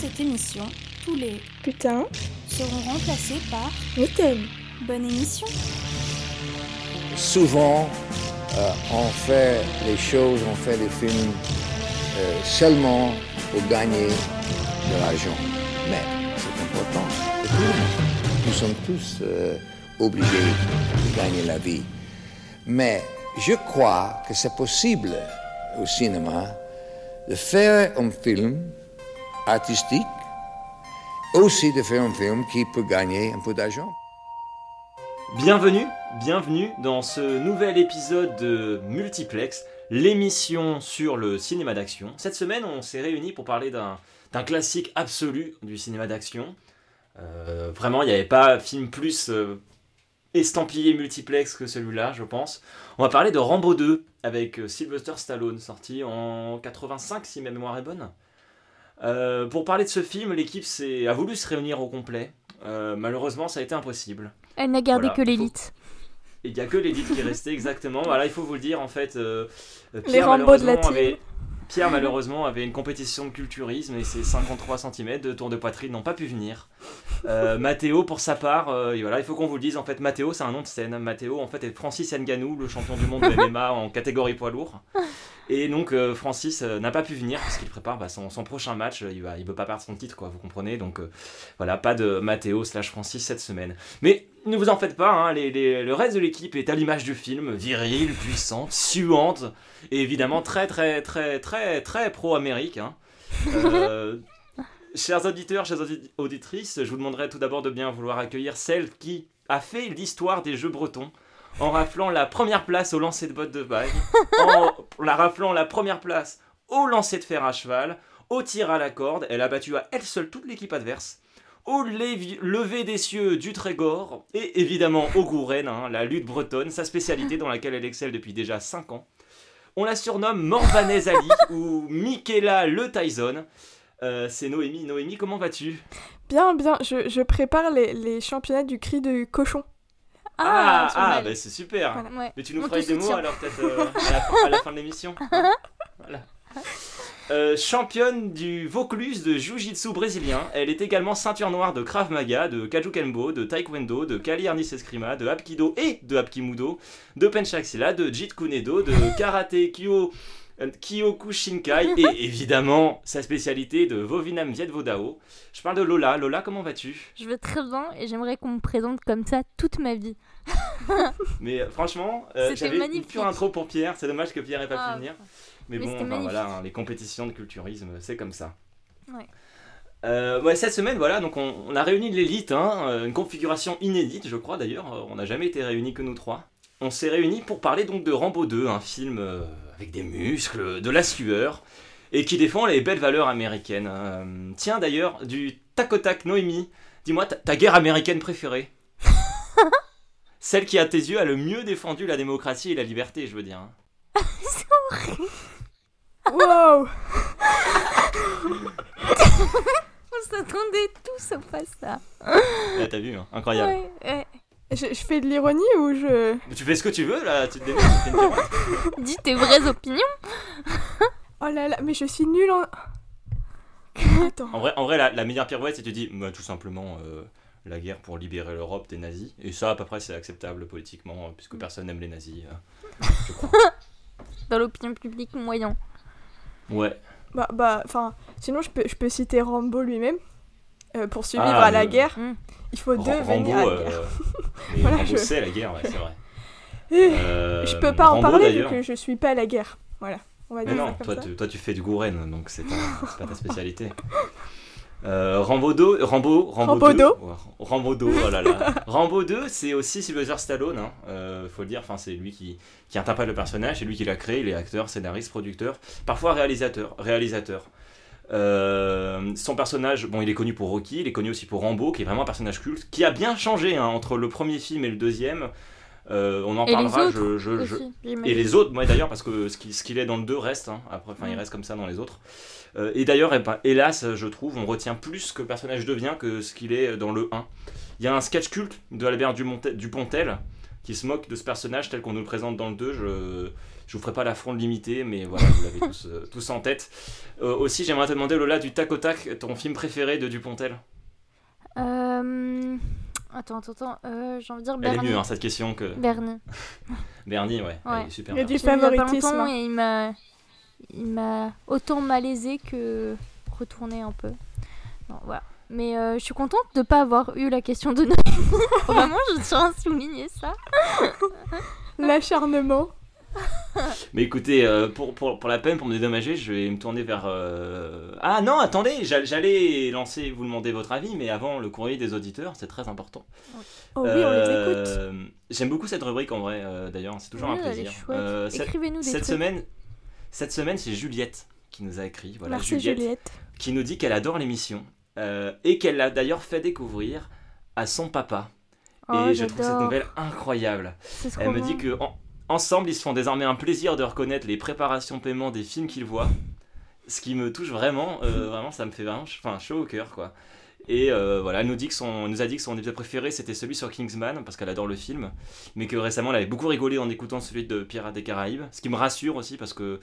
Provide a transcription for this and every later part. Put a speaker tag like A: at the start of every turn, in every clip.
A: cette émission, tous les
B: Putain,
A: seront remplacés par
B: je t'aime.
A: bonne émission.
C: Souvent, euh, on fait les choses, on fait les films euh, seulement pour gagner de l'argent. Mais c'est important. Nous sommes tous euh, obligés de gagner la vie. Mais je crois que c'est possible au cinéma de faire un film artistique, aussi de faire un film qui peut gagner un peu d'argent.
D: Bienvenue, bienvenue dans ce nouvel épisode de Multiplex, l'émission sur le cinéma d'action. Cette semaine, on s'est réunis pour parler d'un classique absolu du cinéma d'action. Euh, vraiment, il n'y avait pas film plus euh, estampillé multiplex que celui-là, je pense. On va parler de Rambo 2 avec euh, Sylvester Stallone, sorti en 85 si ma mémoire est bonne. Euh, pour parler de ce film, l'équipe a voulu se réunir au complet. Euh, malheureusement, ça a été impossible.
E: Elle n'a gardé
D: Voilà,
E: que l'élite.
D: Il n'y a que l'élite qui est restée, exactement. Voilà, il faut vous le dire, en fait. euh,
B: Les Rambo de la
D: malheureusement,
B: team.
D: avait- Pierre, malheureusement, avait une compétition de culturisme et ses 53 cm de tour de poitrine n'ont pas pu venir. Euh, pour sa part, euh, voilà, il faut qu'on vous le dise, en fait, Mathéo, c'est un nom de scène. Mathéo, en fait, est Francis Nganou, le champion du monde de MMA en catégorie poids lourd. Et donc, euh, Francis euh, n'a pas pu venir parce qu'il prépare bah, son, prochain match. Il ne veut pas perdre son titre, quoi, vous comprenez. Donc, voilà, pas de Mathéo slash Francis cette semaine. Mais ne vous en faites pas, hein, le reste de l'équipe est à l'image du film, virile, puissante, suante, et évidemment très très très très très pro-Amérique. hein. Chers auditeurs, chères audi- auditrices, je vous demanderai tout d'abord de bien vouloir accueillir celle qui a fait l'histoire des Jeux bretons en raflant la première place au lancer de bottes de bague, en la raflant la première place au lancer de fer à cheval, au tir à la corde, elle a battu à elle seule toute l'équipe adverse au lever des cieux du Trégor et évidemment au Gouren, hein, la lutte bretonne, sa spécialité dans laquelle elle excelle depuis déjà 5 ans. On la surnomme Morvanez Ali ou Michaela Le Tyson. Euh, c'est Noémie. Noémie, comment vas-tu?
B: Bien, bien, je, je prépare les, les championnats du cri de cochon.
E: Ah,
D: ah,
E: mal.
D: bah, c'est super.
B: Voilà.
E: Ouais.
D: Mais tu nous
E: On
D: feras des mots alors peut-être euh, à, la fin, à la fin de l'émission. hein Voilà. Euh, championne du Vaucluse de Jiu-Jitsu brésilien, elle est également ceinture noire de Krav Maga, de Kajukenbo, de Taekwondo, de Kali Arnis Eskrima, de Hapkido et de Hapkimudo, de Penchaksila, de Jeet Kunedo, de Karate Kyo, euh, Kyokushinkai et évidemment sa spécialité de Vovinam Viet Vodao. Je parle de Lola. Lola, comment vas-tu?
E: Je vais très bien et j'aimerais qu'on me présente comme ça toute ma vie.
D: Mais euh, franchement, euh,
E: C'était
D: j'avais une pure intro pour Pierre. C'est dommage que Pierre n'ait pas
E: Ah,
D: pu venir. Mais,
E: Mais
D: bon, enfin, voilà, hein, les compétitions de culturisme, c'est comme ça.
E: Ouais.
D: Euh, ouais, cette semaine, voilà, donc on, on a réuni l'élite, hein, une configuration inédite, je crois d'ailleurs. On n'a jamais été réunis que nous trois. On s'est réunis pour parler donc de Rambo 2, un film euh, avec des muscles, de la sueur, et qui défend les belles valeurs américaines. Euh, tiens d'ailleurs, du tac au tac, Noémie, dis-moi ta, ta guerre américaine préférée Celle qui, à tes yeux, a le mieux défendu la démocratie et la liberté, je veux dire. hein.
B: Wow
E: On s'attendait tous à ça.
D: Là, t'as vu, hein, incroyable.
E: Ouais, ouais.
B: Je, je fais de l'ironie ou je...
D: Mais Tu fais ce que tu veux, là, tu te démerdes.
E: Dis tes vraies opinions.
B: Oh là là, mais je suis nulle en... Attends.
D: En vrai, en vrai la, la meilleure pirouette, c'est tu dis, bah, tout simplement, euh, la guerre pour libérer l'Europe des nazis. Et ça, à peu près, c'est acceptable politiquement, euh, puisque personne n'aime les nazis. euh, je crois.
E: Dans l'opinion publique moyen.
D: Ouais.
B: Bah, bah, enfin, sinon je peux, je peux citer Rambo lui-même. Euh, pour survivre
D: Ah,
B: à la guerre,
E: Mm.
B: il faut
D: Ram-
B: devenir
D: Rambo,
B: à la guerre.
D: euh, mais
B: Voilà,
D: Rambo,
B: je-
D: c'est la guerre, ouais, c'est vrai.
B: Eh,
D: Euh,
B: je peux pas en
D: Rambo,
B: parler vu que je suis pas à la guerre. Voilà, on va
D: Mais
B: dire
D: non, toi tu, toi tu fais du Gouren, donc c'est pas ta spécialité. Euh, Rambo 2, Rambo, Rambo,
B: Rambo
D: 2,
B: 2.
D: Ouais, Rambo 2, oh là là. Rambo 2, c'est aussi Sylvester Stallone, hein, euh, faut le dire, enfin, c'est lui qui, qui interprète le personnage, c'est lui qui l'a créé, il est acteur, scénariste, producteur, parfois réalisateur. réalisateur. Euh, son personnage, bon, il est connu pour Rocky, il est connu aussi pour Rambo, qui est vraiment un personnage culte, qui a bien changé hein, entre le premier film et le deuxième. Euh, on en
E: Et
D: parlera,
E: autres
D: je, je- je-
E: Aussi,
D: et les autres, moi d'ailleurs, parce que ce qui- ce qu'il est dans le 2 reste, hein, après, enfin il reste comme ça dans les autres. Euh, et d'ailleurs, eh ben, hélas, je trouve, on retient plus que le personnage devient que ce qu'il est dans le 1. Il y a un sketch culte de Albert Dupontel qui se moque de ce personnage tel qu'on nous le présente dans le 2. Je, Je vous ferai pas l'affront de l'imiter, mais voilà, vous l'avez tous, euh, tous en tête. Euh, aussi, j'aimerais te demander, Lola, du tac au tac, ton film préféré de Dupontel
E: Euh... Attends, attends, attends. Euh, J'ai envie de dire
D: Elle est
E: Bernie.
D: mieux, hein, cette question que.
E: Bernie.
D: Bernie, ouais, elle
E: Ouais.
D: est super
B: Il y a
D: bien.
B: du favoritisme.
E: longtemps
B: hein.
E: et il m'a... Il m'a autant malaisé que retourné un peu. Non, voilà. Mais euh, je suis contente de pas avoir eu la question de Noémie. Vraiment, je tiens à souligner ça.
B: L'acharnement.
D: Mais écoutez, euh, pour, pour, pour la peine, pour me dédommager, je vais me tourner vers. euh, Ah non, attendez, j'a- j'allais lancer, vous demander votre avis, mais avant le courrier des auditeurs, c'est très important.
B: Oh oui, on les écoute.
D: Euh, J'aime beaucoup cette rubrique en vrai, d'ailleurs, c'est toujours un plaisir.
E: Écrivez-nous
D: cette
E: trucs.
D: semaine, cette semaine, c'est Juliette qui nous a écrit. Voilà,
B: Merci
D: Juliette,
B: Juliette.
D: qui nous dit qu'elle adore l'émission et qu'elle l'a d'ailleurs fait découvrir à son papa.
E: Oh,
D: et je trouve cette nouvelle incroyable. Elle me dit que en- ensemble, ils se font désormais un plaisir de reconnaître les préparations paiement des films qu'ils voient. Ce qui me touche vraiment, euh, vraiment, ça me fait vraiment enfin, chaud au cœur, quoi. Et euh, voilà, elle nous, dit que son, nous a dit que son épisode préféré c'était celui sur Kingsman, parce qu'elle adore le film, mais que récemment elle avait beaucoup rigolé en écoutant celui de Pirates des Caraïbes, ce qui me rassure aussi parce que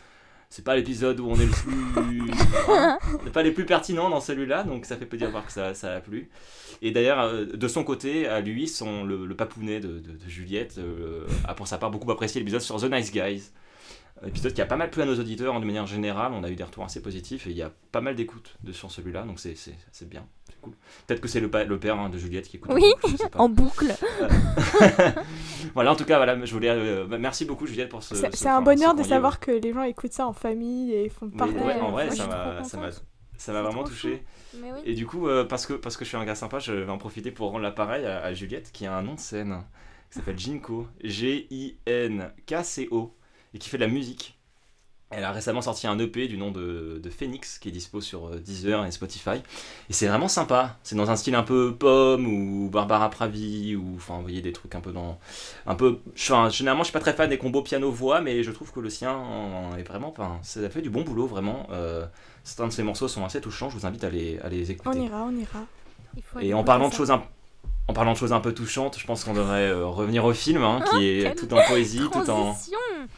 D: c'est pas l'épisode où on est le plus. on n'est pas les plus pertinents dans celui-là, donc ça fait plaisir de voir que ça, ça a plu. Et d'ailleurs, euh, de son côté, à lui, son, le, le papounet de, de- de Juliette euh, a pour sa part beaucoup apprécié l'épisode sur The Nice Guys. Épisode qui a pas mal plu à nos auditeurs hein, de manière générale, on a eu des retours assez positifs et il y a pas mal d'écoutes sur celui-là, donc c'est c'est- c'est bien, c'est cool. Peut-être que c'est le, père hein, de Juliette qui écoute.
E: Oui,
D: en boucle.
E: En boucle.
D: voilà, en tout cas, voilà, je voulais. euh, bah, merci beaucoup Juliette pour ce.
B: C'est
D: ce-
B: c'est un bonheur
D: ce
B: de savoir que les gens écoutent ça en famille et font partager.
D: ouais, en vrai, ça m'a ça m'a- vraiment touché.
E: Mais oui.
D: Et du coup, euh, parce, que, parce que je suis un gars sympa, je vais en profiter pour rendre l'appareil à, à Juliette, qui a un nom de scène, qui s'appelle Jinko, G-I-N-K-C-O, et qui fait de la musique. Elle a récemment sorti un EP du nom de, de Phoenix, qui est dispo sur euh, Deezer et Spotify. Et c'est vraiment sympa. C'est dans un style un peu pomme, ou Barbara Pravi, ou enfin, vous voyez, des trucs un peu dans... Un peu... Enfin, généralement, je suis pas très fan des combos piano-voix, mais je trouve que le sien en est vraiment... Enfin, ça fait du bon boulot, vraiment. Euh, certains de ces morceaux sont assez touchants, je vous invite à les, à les écouter.
B: On ira, on ira.
D: Et en parlant de choses un... en parlant de choses un peu touchantes, je pense qu'on devrait euh, revenir au film, hein, qui est
E: quelle
D: tout en poésie, tout en,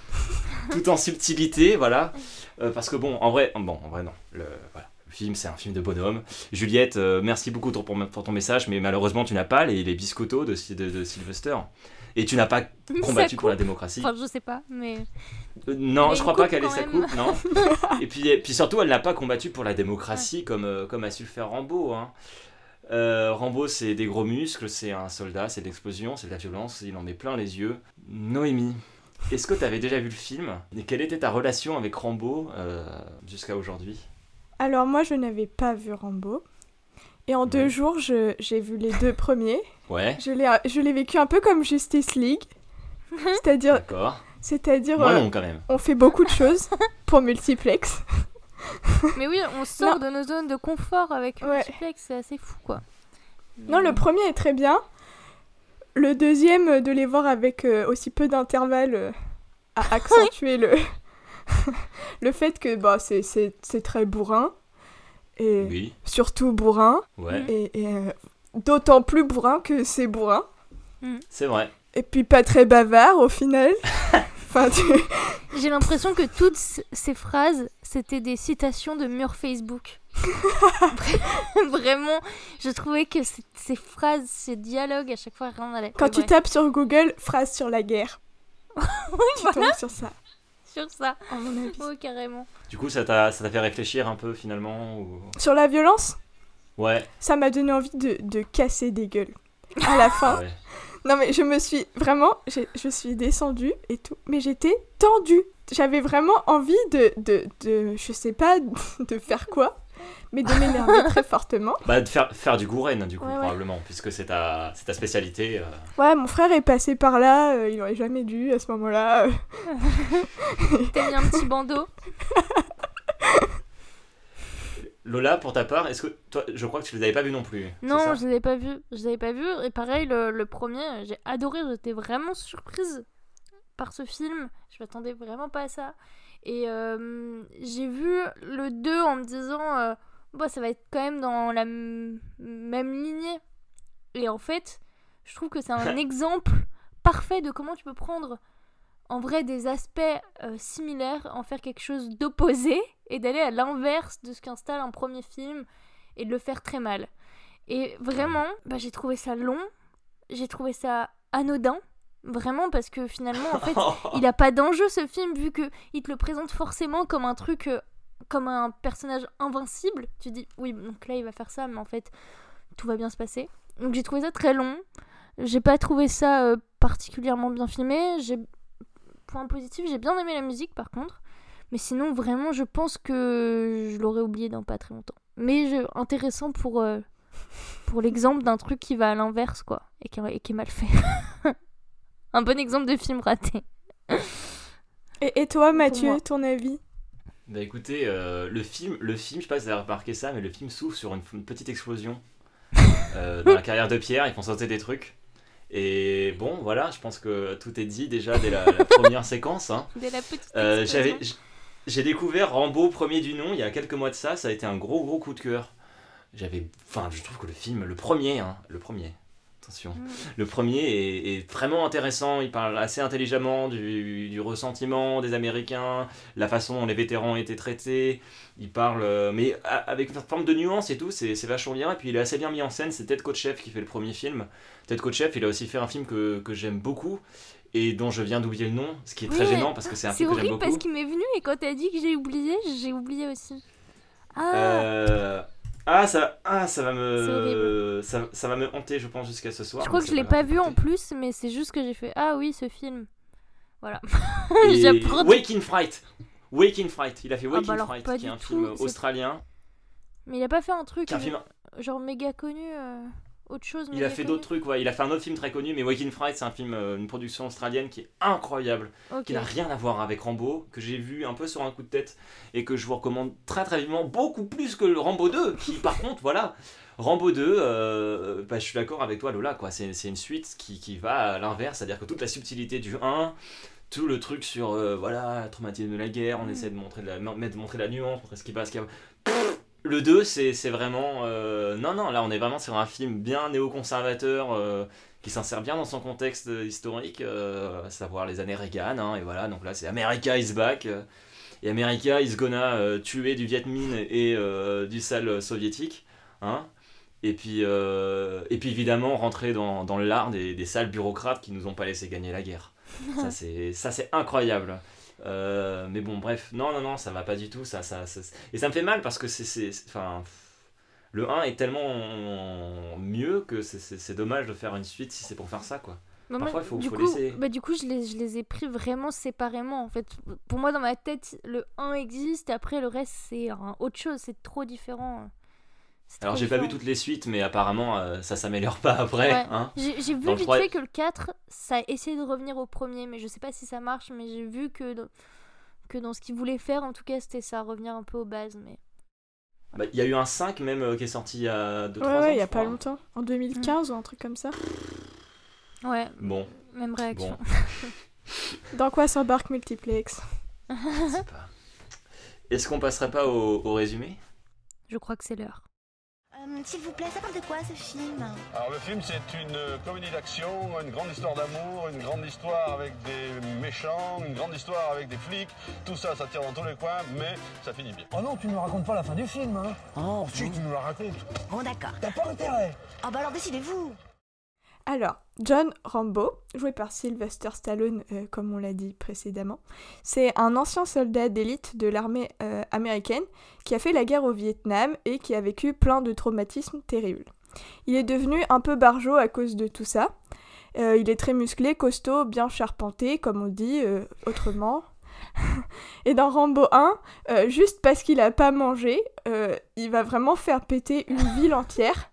D: tout en subtilité, voilà. Euh, parce que bon, en vrai, bon, en vrai non. Le, voilà. Le film, c'est un film de bonhomme. Juliette, euh, merci beaucoup pour, pour ton message, mais malheureusement, tu n'as pas les, les biscottos de, de, de Sylvester. Et tu n'as pas combattu pour la démocratie.
E: Enfin, je sais pas, mais.
D: Euh, non,
E: a
D: je crois pas qu'elle ait sa coupe, non. et, puis, et puis surtout, elle n'a pas combattu pour la démocratie comme, comme a su le faire Rambo. Hein. Euh, Rambo, c'est des gros muscles, c'est un soldat, c'est de l'explosion, c'est de la violence, il en met plein les yeux. Noémie, est-ce que tu avais déjà vu le film Et quelle était ta relation avec Rambo euh, jusqu'à aujourd'hui?
B: Alors moi, je n'avais pas vu Rambo. Et en deux jours, je- j'ai vu les deux premiers.
D: Ouais,
B: Je l'ai je l'ai vécu un peu comme Justice League. C'est-à-dire,
D: d'accord.
B: c'est-à-dire, euh,
D: quand même.
B: on fait beaucoup de choses pour multiplex.
E: Mais oui, on sort de nos zones de confort avec
B: Ouais.
E: Multiplex, c'est assez fou quoi.
B: Non, le premier est très bien. Le deuxième, euh, de les voir avec euh, aussi peu d'intervalle, euh, a accentué le, le fait que bah, c'est- c'est c'est très bourrin. Et
D: Oui,
B: surtout bourrin.
D: ouais,
B: Et, et, euh, d'autant plus bourrin que c'est bourrin.
D: c'est vrai.
B: Et puis pas très bavard au final. Enfin, tu-
E: J'ai l'impression que toutes ces phrases, c'était des citations de murs Facebook. Vra- Vraiment, je trouvais que ces phrases, ces dialogues, à chaque fois, rien n'allait.
B: Quand tu tapes sur Google, phrase sur la guerre. tu tombes sur ça,
E: Sur ça,
B: à mon avis.
E: oh, carrément.
D: Du coup, ça t'a ça t'a fait réfléchir un peu finalement ou...
B: Sur la violence,
D: Ouais,
B: ça m'a donné envie de, de casser des gueules. À la fin.
D: ouais.
B: Non mais je me suis vraiment, je suis descendue et tout, mais j'étais tendue. J'avais vraiment envie de, de, de, je sais pas, de faire quoi, mais de m'énerver très fortement.
D: Bah, de faire, faire du Gouren, du coup,
B: Ouais, ouais.
D: probablement, puisque c'est ta, c'est ta spécialité. euh.
B: Ouais, mon frère est passé par là, euh, il aurait jamais dû à ce moment-là. euh.
E: T'as mis un petit bandeau.
D: Lola, pour ta part, est-ce que toi, je crois que tu les avais pas vus non plus
E: Non, je les avais pas vus. Je les avais pas vus. Et pareil, le, le premier, j'ai adoré. J'étais vraiment surprise par ce film. Je m'attendais vraiment pas à ça. Et euh, j'ai vu le 2 en me disant, euh, bah, ça va être quand même dans la même lignée. Et en fait, je trouve que c'est un exemple parfait de comment tu peux prendre en vrai des aspects euh, similaires, en faire quelque chose d'opposé et d'aller à l'inverse de ce qu'installe un premier film et de le faire très mal. Et vraiment, bah, j'ai trouvé ça long, j'ai trouvé ça anodin, vraiment parce que finalement, en fait, il a pas d'enjeu ce film vu que il te le présente forcément comme un truc, euh, comme un personnage invincible. Tu dis oui, donc là il va faire ça, mais en fait tout va bien se passer. Donc j'ai trouvé ça très long. J'ai pas trouvé ça euh, particulièrement bien filmé. J'ai point positif, j'ai bien aimé la musique par contre. Mais sinon, vraiment, je pense que je l'aurais oublié dans pas très longtemps. Mais je- intéressant pour, euh, pour l'exemple d'un truc qui va à l'inverse, quoi. Et qui, et qui est mal fait. Un bon exemple de film raté.
B: Et, et toi, Mathieu, ton avis?
D: Bah écoutez, euh, le film, le film, je sais pas si vous avez remarqué ça, mais le film s'ouvre sur une, une petite explosion euh, dans la carrière de Pierre. Ils font sauter des trucs. Et bon, voilà, je pense que tout est dit déjà dès la, la première séquence. hein.
E: Dès la petite
D: Euh, j'avais, j'ai découvert Rambo premier du nom il y a quelques mois de ça. Ça a été un gros gros coup de cœur. J'avais, enfin, je trouve que le film, le premier, hein, le premier. Attention.
E: Mm.
D: Le premier est, est vraiment intéressant, il parle assez intelligemment du, du ressentiment des Américains, la façon dont les vétérans étaient traités, il parle, euh, mais a- avec une forme de nuance et tout, c'est c'est vachement bien, et puis il est assez bien mis en scène, c'est Ted Kotcheff qui fait le premier film. Ted Kotcheff, il a aussi fait un film que, que j'aime beaucoup, et dont je viens d'oublier le nom, ce qui est très
E: Oui,
D: gênant parce que c'est un
E: C'est
D: film que j'aime
E: horrible
D: beaucoup.
E: parce qu'il m'est venu et quand t'as dit que j'ai oublié, j'ai oublié aussi. Ah,
D: Euh, Ah, ça, ah, ça va me, ça, ça va me hanter, je pense, jusqu'à ce soir.
E: je crois que je l'ai pas vu en plus, mais c'est juste que j'ai fait Ah oui, ce film. Voilà.
D: Et
E: J'apprends des-
D: Waking Fright. Waking Fright. Il a fait
E: Ah bah
D: Waking
E: alors,
D: Fright, qui est un
E: tout,
D: film australien.
E: Mais il a pas fait un truc
D: un
E: euh,
D: film...
E: genre méga connu, euh, autre chose.
D: Il a fait d'autres trucs, ouais. Il a fait un autre film très connu, mais Waking Fright, c'est un film, euh, une production australienne qui est incroyable, qui n'a rien à voir avec Rambo, que j'ai vu un peu sur un coup de tête et que je vous recommande très très vivement, beaucoup plus que le Rambo 2, qui par contre, voilà. Rambo 2, euh, bah, je suis d'accord avec toi Lola, quoi. C'est c'est une suite qui, qui va à l'inverse, c'est-à-dire que toute la subtilité du 1, tout le truc sur euh, voilà, traumatisme de la guerre, on
E: Mm.
D: essaie de montrer, de la, de montrer la nuance, montrer ce qui passe, ce qui le 2, c'est vraiment. euh, non, non, là, on est vraiment sur un film bien néoconservateur euh, qui s'insère bien dans son contexte euh, historique, euh, à savoir les années Reagan. hein, et voilà, donc là, c'est America is back. et America is gonna tuer du Viet Minh et du sale soviétique. Hein, et, puis, et puis, évidemment, rentrer dans, dans l'art des, des sales bureaucrates qui nous ont pas laissé gagner la guerre. ça, c'est incroyable. Euh, mais bon, bref, non, non, non, ça va pas du tout. Ça, ça, ça- et ça me fait mal parce que c'est. Enfin. Le 1 est tellement mieux que c'est- dommage de faire une suite si c'est pour faire ça, quoi.
E: Bah,
D: Parfois, il faut-
E: du
D: faut
E: coup,
D: laisser.
E: bah, du coup, je les, je les ai pris vraiment séparément. En fait, pour moi, dans ma tête, le 1 existe et après, le reste, c'est autre chose. C'est trop différent.
D: Alors, j'ai pas vu toutes les suites, mais apparemment, euh, ça s'améliore pas après.
E: Ouais.
D: Hein
E: J'ai vu vite fait que le 4, ça a essayé de revenir au premier, mais je sais pas si ça marche, mais j'ai vu que, dans- que dans ce qu'il voulait faire, en tout cas, c'était ça, revenir un peu aux bases. Mais...
D: Bah, Il y a eu un 5 même euh, qui est sorti il y a 2-3
B: Ouais,
D: ans.
B: ouais, il y a pas
D: crois.
B: longtemps. En 2015 ou un truc comme ça.
E: Ouais,
D: Bon,
E: même réaction.
D: bon,
B: Dans quoi s'embarque Multiplex?
D: Je sais pas. Est-ce qu'on passerait pas au, au résumé?
E: Je crois que c'est l'heure.
F: Euh, S'il vous plaît, ça parle de quoi ce film
G: Alors le film c'est une euh, comédie d'action, une grande histoire d'amour, une grande histoire avec des méchants, une grande histoire avec des flics. Tout ça, ça tire dans tous les coins, mais ça finit bien.
H: Oh non, tu ne nous racontes pas la fin du film, hein
G: Oh, si tu nous la racontes.
F: Bon, d'accord.
H: T'as pas intérêt
F: Ah bah alors décidez-vous
B: Alors, John Rambo, joué par Sylvester Stallone, euh, comme on l'a dit précédemment, c'est un ancien soldat d'élite de l'armée euh, américaine qui a fait la guerre au Vietnam et qui a vécu plein de traumatismes terribles. Il est devenu un peu barjot à cause de tout ça. Euh, il est très musclé, costaud, bien charpenté, comme on dit autrement. Et dans Rambo 1, euh, juste parce qu'il a pas mangé, il va vraiment faire péter une ville entière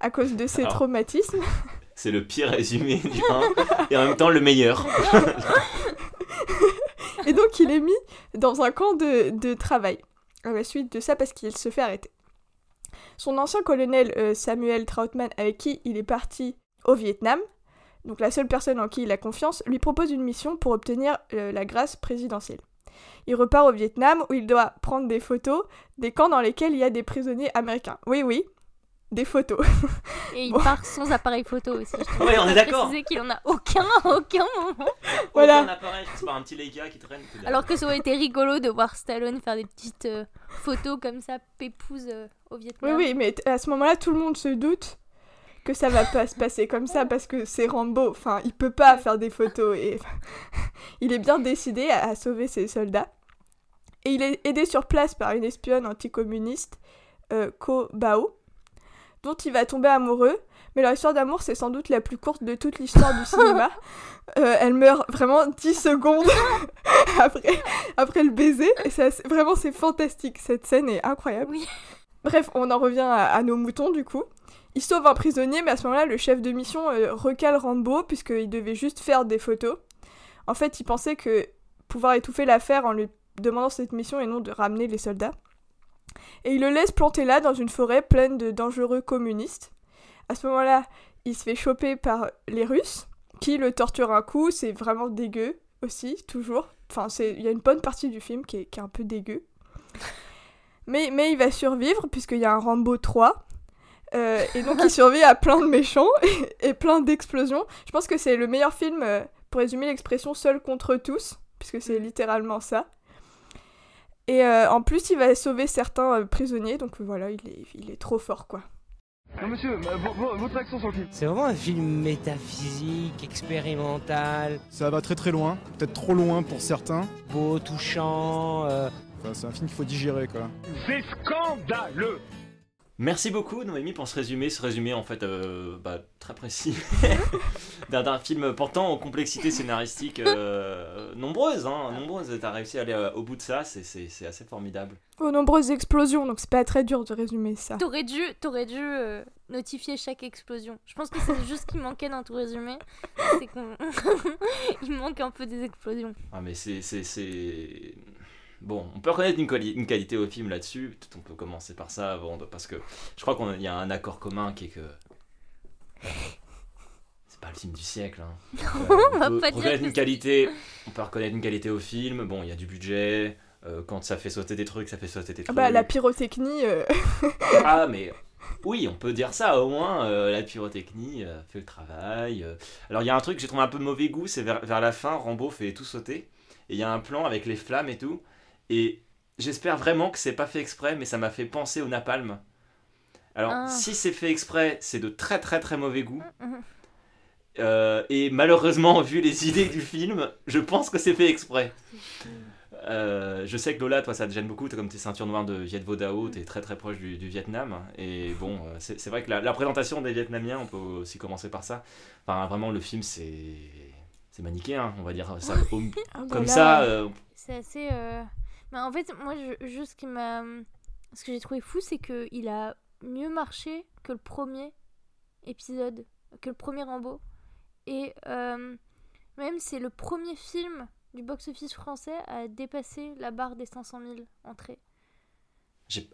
B: à cause de ses traumatismes.
D: C'est le pire résumé du 1 et en même temps le meilleur.
B: Et donc il est mis dans un camp de, de travail à la suite de ça parce qu'il se fait arrêter. Son ancien colonel euh, Samuel Troutman avec qui il est parti au Vietnam, donc la seule personne en qui il a confiance, lui propose une mission pour obtenir euh, la grâce présidentielle. Il repart au Vietnam où il doit prendre des photos des camps dans lesquels il y a des prisonniers américains. Oui, oui, des photos.
E: Et il
B: Bon.
E: part sans appareil photo aussi. je.
D: Ouais, on est d'accord.
E: préciser qu'il en a aucun aucun moment.
B: Voilà.
D: Aucun appareil, c'est pas un petit Leica qui traîne.
E: Alors que ça aurait été rigolo de voir Stallone faire des petites euh, photos comme ça, pépouze euh, au
B: Oui,
E: Vietnam.
B: oui, mais t- à ce moment-là, tout le monde se doute que ça va pas se passer comme ça parce que c'est Rambo. Enfin, il peut pas faire des photos et il est bien décidé à, à sauver ses soldats. Et il est aidé sur place par une espionne anticommuniste, euh, Ko Bao, dont il va tomber amoureux. Mais leur histoire d'amour, c'est sans doute la plus courte de toute l'histoire du cinéma. Euh, elle meurt vraiment 10 secondes après, après le baiser. Et ça, c'est- vraiment, c'est fantastique. Cette scène est incroyable.
E: Oui.
B: Bref, on en revient à, à nos moutons du coup. Il sauve un prisonnier, mais à ce moment-là, le chef de mission euh, recale Rambo puisqu'il devait juste faire des photos. En fait, il pensait que pouvoir étouffer l'affaire en lui demandant cette mission et non de ramener les soldats. Et il le laisse planter là dans une forêt pleine de dangereux communistes. À ce moment-là, il se fait choper par les Russes qui le torturent un coup. C'est vraiment dégueu aussi, toujours. Enfin, il y a une bonne partie du film qui est, qui est un peu dégueu. Mais, mais il va survivre puisqu'il y a un Rambo 3. Euh, et donc il survit à plein de méchants et, et plein d'explosions. Je pense que c'est le meilleur film, euh, pour résumer l'expression, seul contre tous, puisque c'est littéralement ça. Et euh, en plus, il va sauver certains euh, prisonniers, donc euh, voilà, il est, il est trop fort, quoi.
H: Non, monsieur, vo- vo- votre action sur le film.
I: C'est vraiment un film métaphysique, expérimental,
J: Ça va très très loin, peut-être trop loin pour certains.
I: beau, touchant. euh,
J: Enfin, c'est un film qu'il faut digérer quoi.
H: C'est scandaleux
D: Merci beaucoup Noémie pour ce résumé, ce résumé en fait euh, bah, très précis d'un film portant aux complexités scénaristiques euh, nombreuses, hein, nombreuses. T'as réussi à aller euh, au bout de ça, c'est- assez formidable.
B: Aux nombreuses explosions, donc c'est pas très dur de résumer ça.
E: T'aurais dû, t'aurais dû euh, notifier chaque explosion. Je pense que c'est juste ce qui manquait dans ton résumé. C'est qu'on. Il manque un peu des explosions.
D: Ah mais c'est bon, on peut reconnaître une, quali- une qualité au film là-dessus. Peut-être on peut commencer par ça avant, de- parce que je crois qu'il y a un accord commun qui est que c'est pas le film du siècle. Hein. Euh,
E: On
D: peut
E: pas dire
D: reconnaître une qualité, on peut reconnaître une qualité au film. Bon, il y a du budget. euh, quand ça fait sauter des trucs, ça fait sauter des
B: Ah
D: trucs.
B: bah, la pyrotechnie, euh,
D: Ah, mais oui, on peut dire ça au moins. euh, la pyrotechnie euh, fait le travail. euh. Alors, il y a un truc que j'ai trouvé un peu de mauvais goût c'est vers, vers la fin, Rambo fait tout sauter. Et il y a un plan avec les flammes et tout. Et j'espère vraiment que c'est pas fait exprès, mais ça m'a fait penser au napalm. Alors,
E: Ah.
D: si c'est fait exprès, c'est de très très très mauvais goût.
E: Mhm.
D: Euh, et malheureusement, vu les idées du film, je pense que c'est fait exprès. Euh, je sais que Lola, toi, ça te gêne beaucoup. T'as comme tes ceintures noires de Viet Vo Dao, t'es très très proche du, du Vietnam. Et bon, euh, c'est vrai que la, la présentation des Vietnamiens, on peut aussi commencer par ça. Enfin, vraiment, le film, c'est c'est manichéen, on va dire ça.
B: ah
D: comme ça, euh,
E: C'est assez. Euh, bah, en fait, moi, je- juste ce qui m'a. Ce que j'ai trouvé fou, c'est qu'il a mieux marché que le premier épisode, que le premier Rambo. Et euh, même, c'est le premier film du box-office français à dépasser la barre des 500 000 entrées.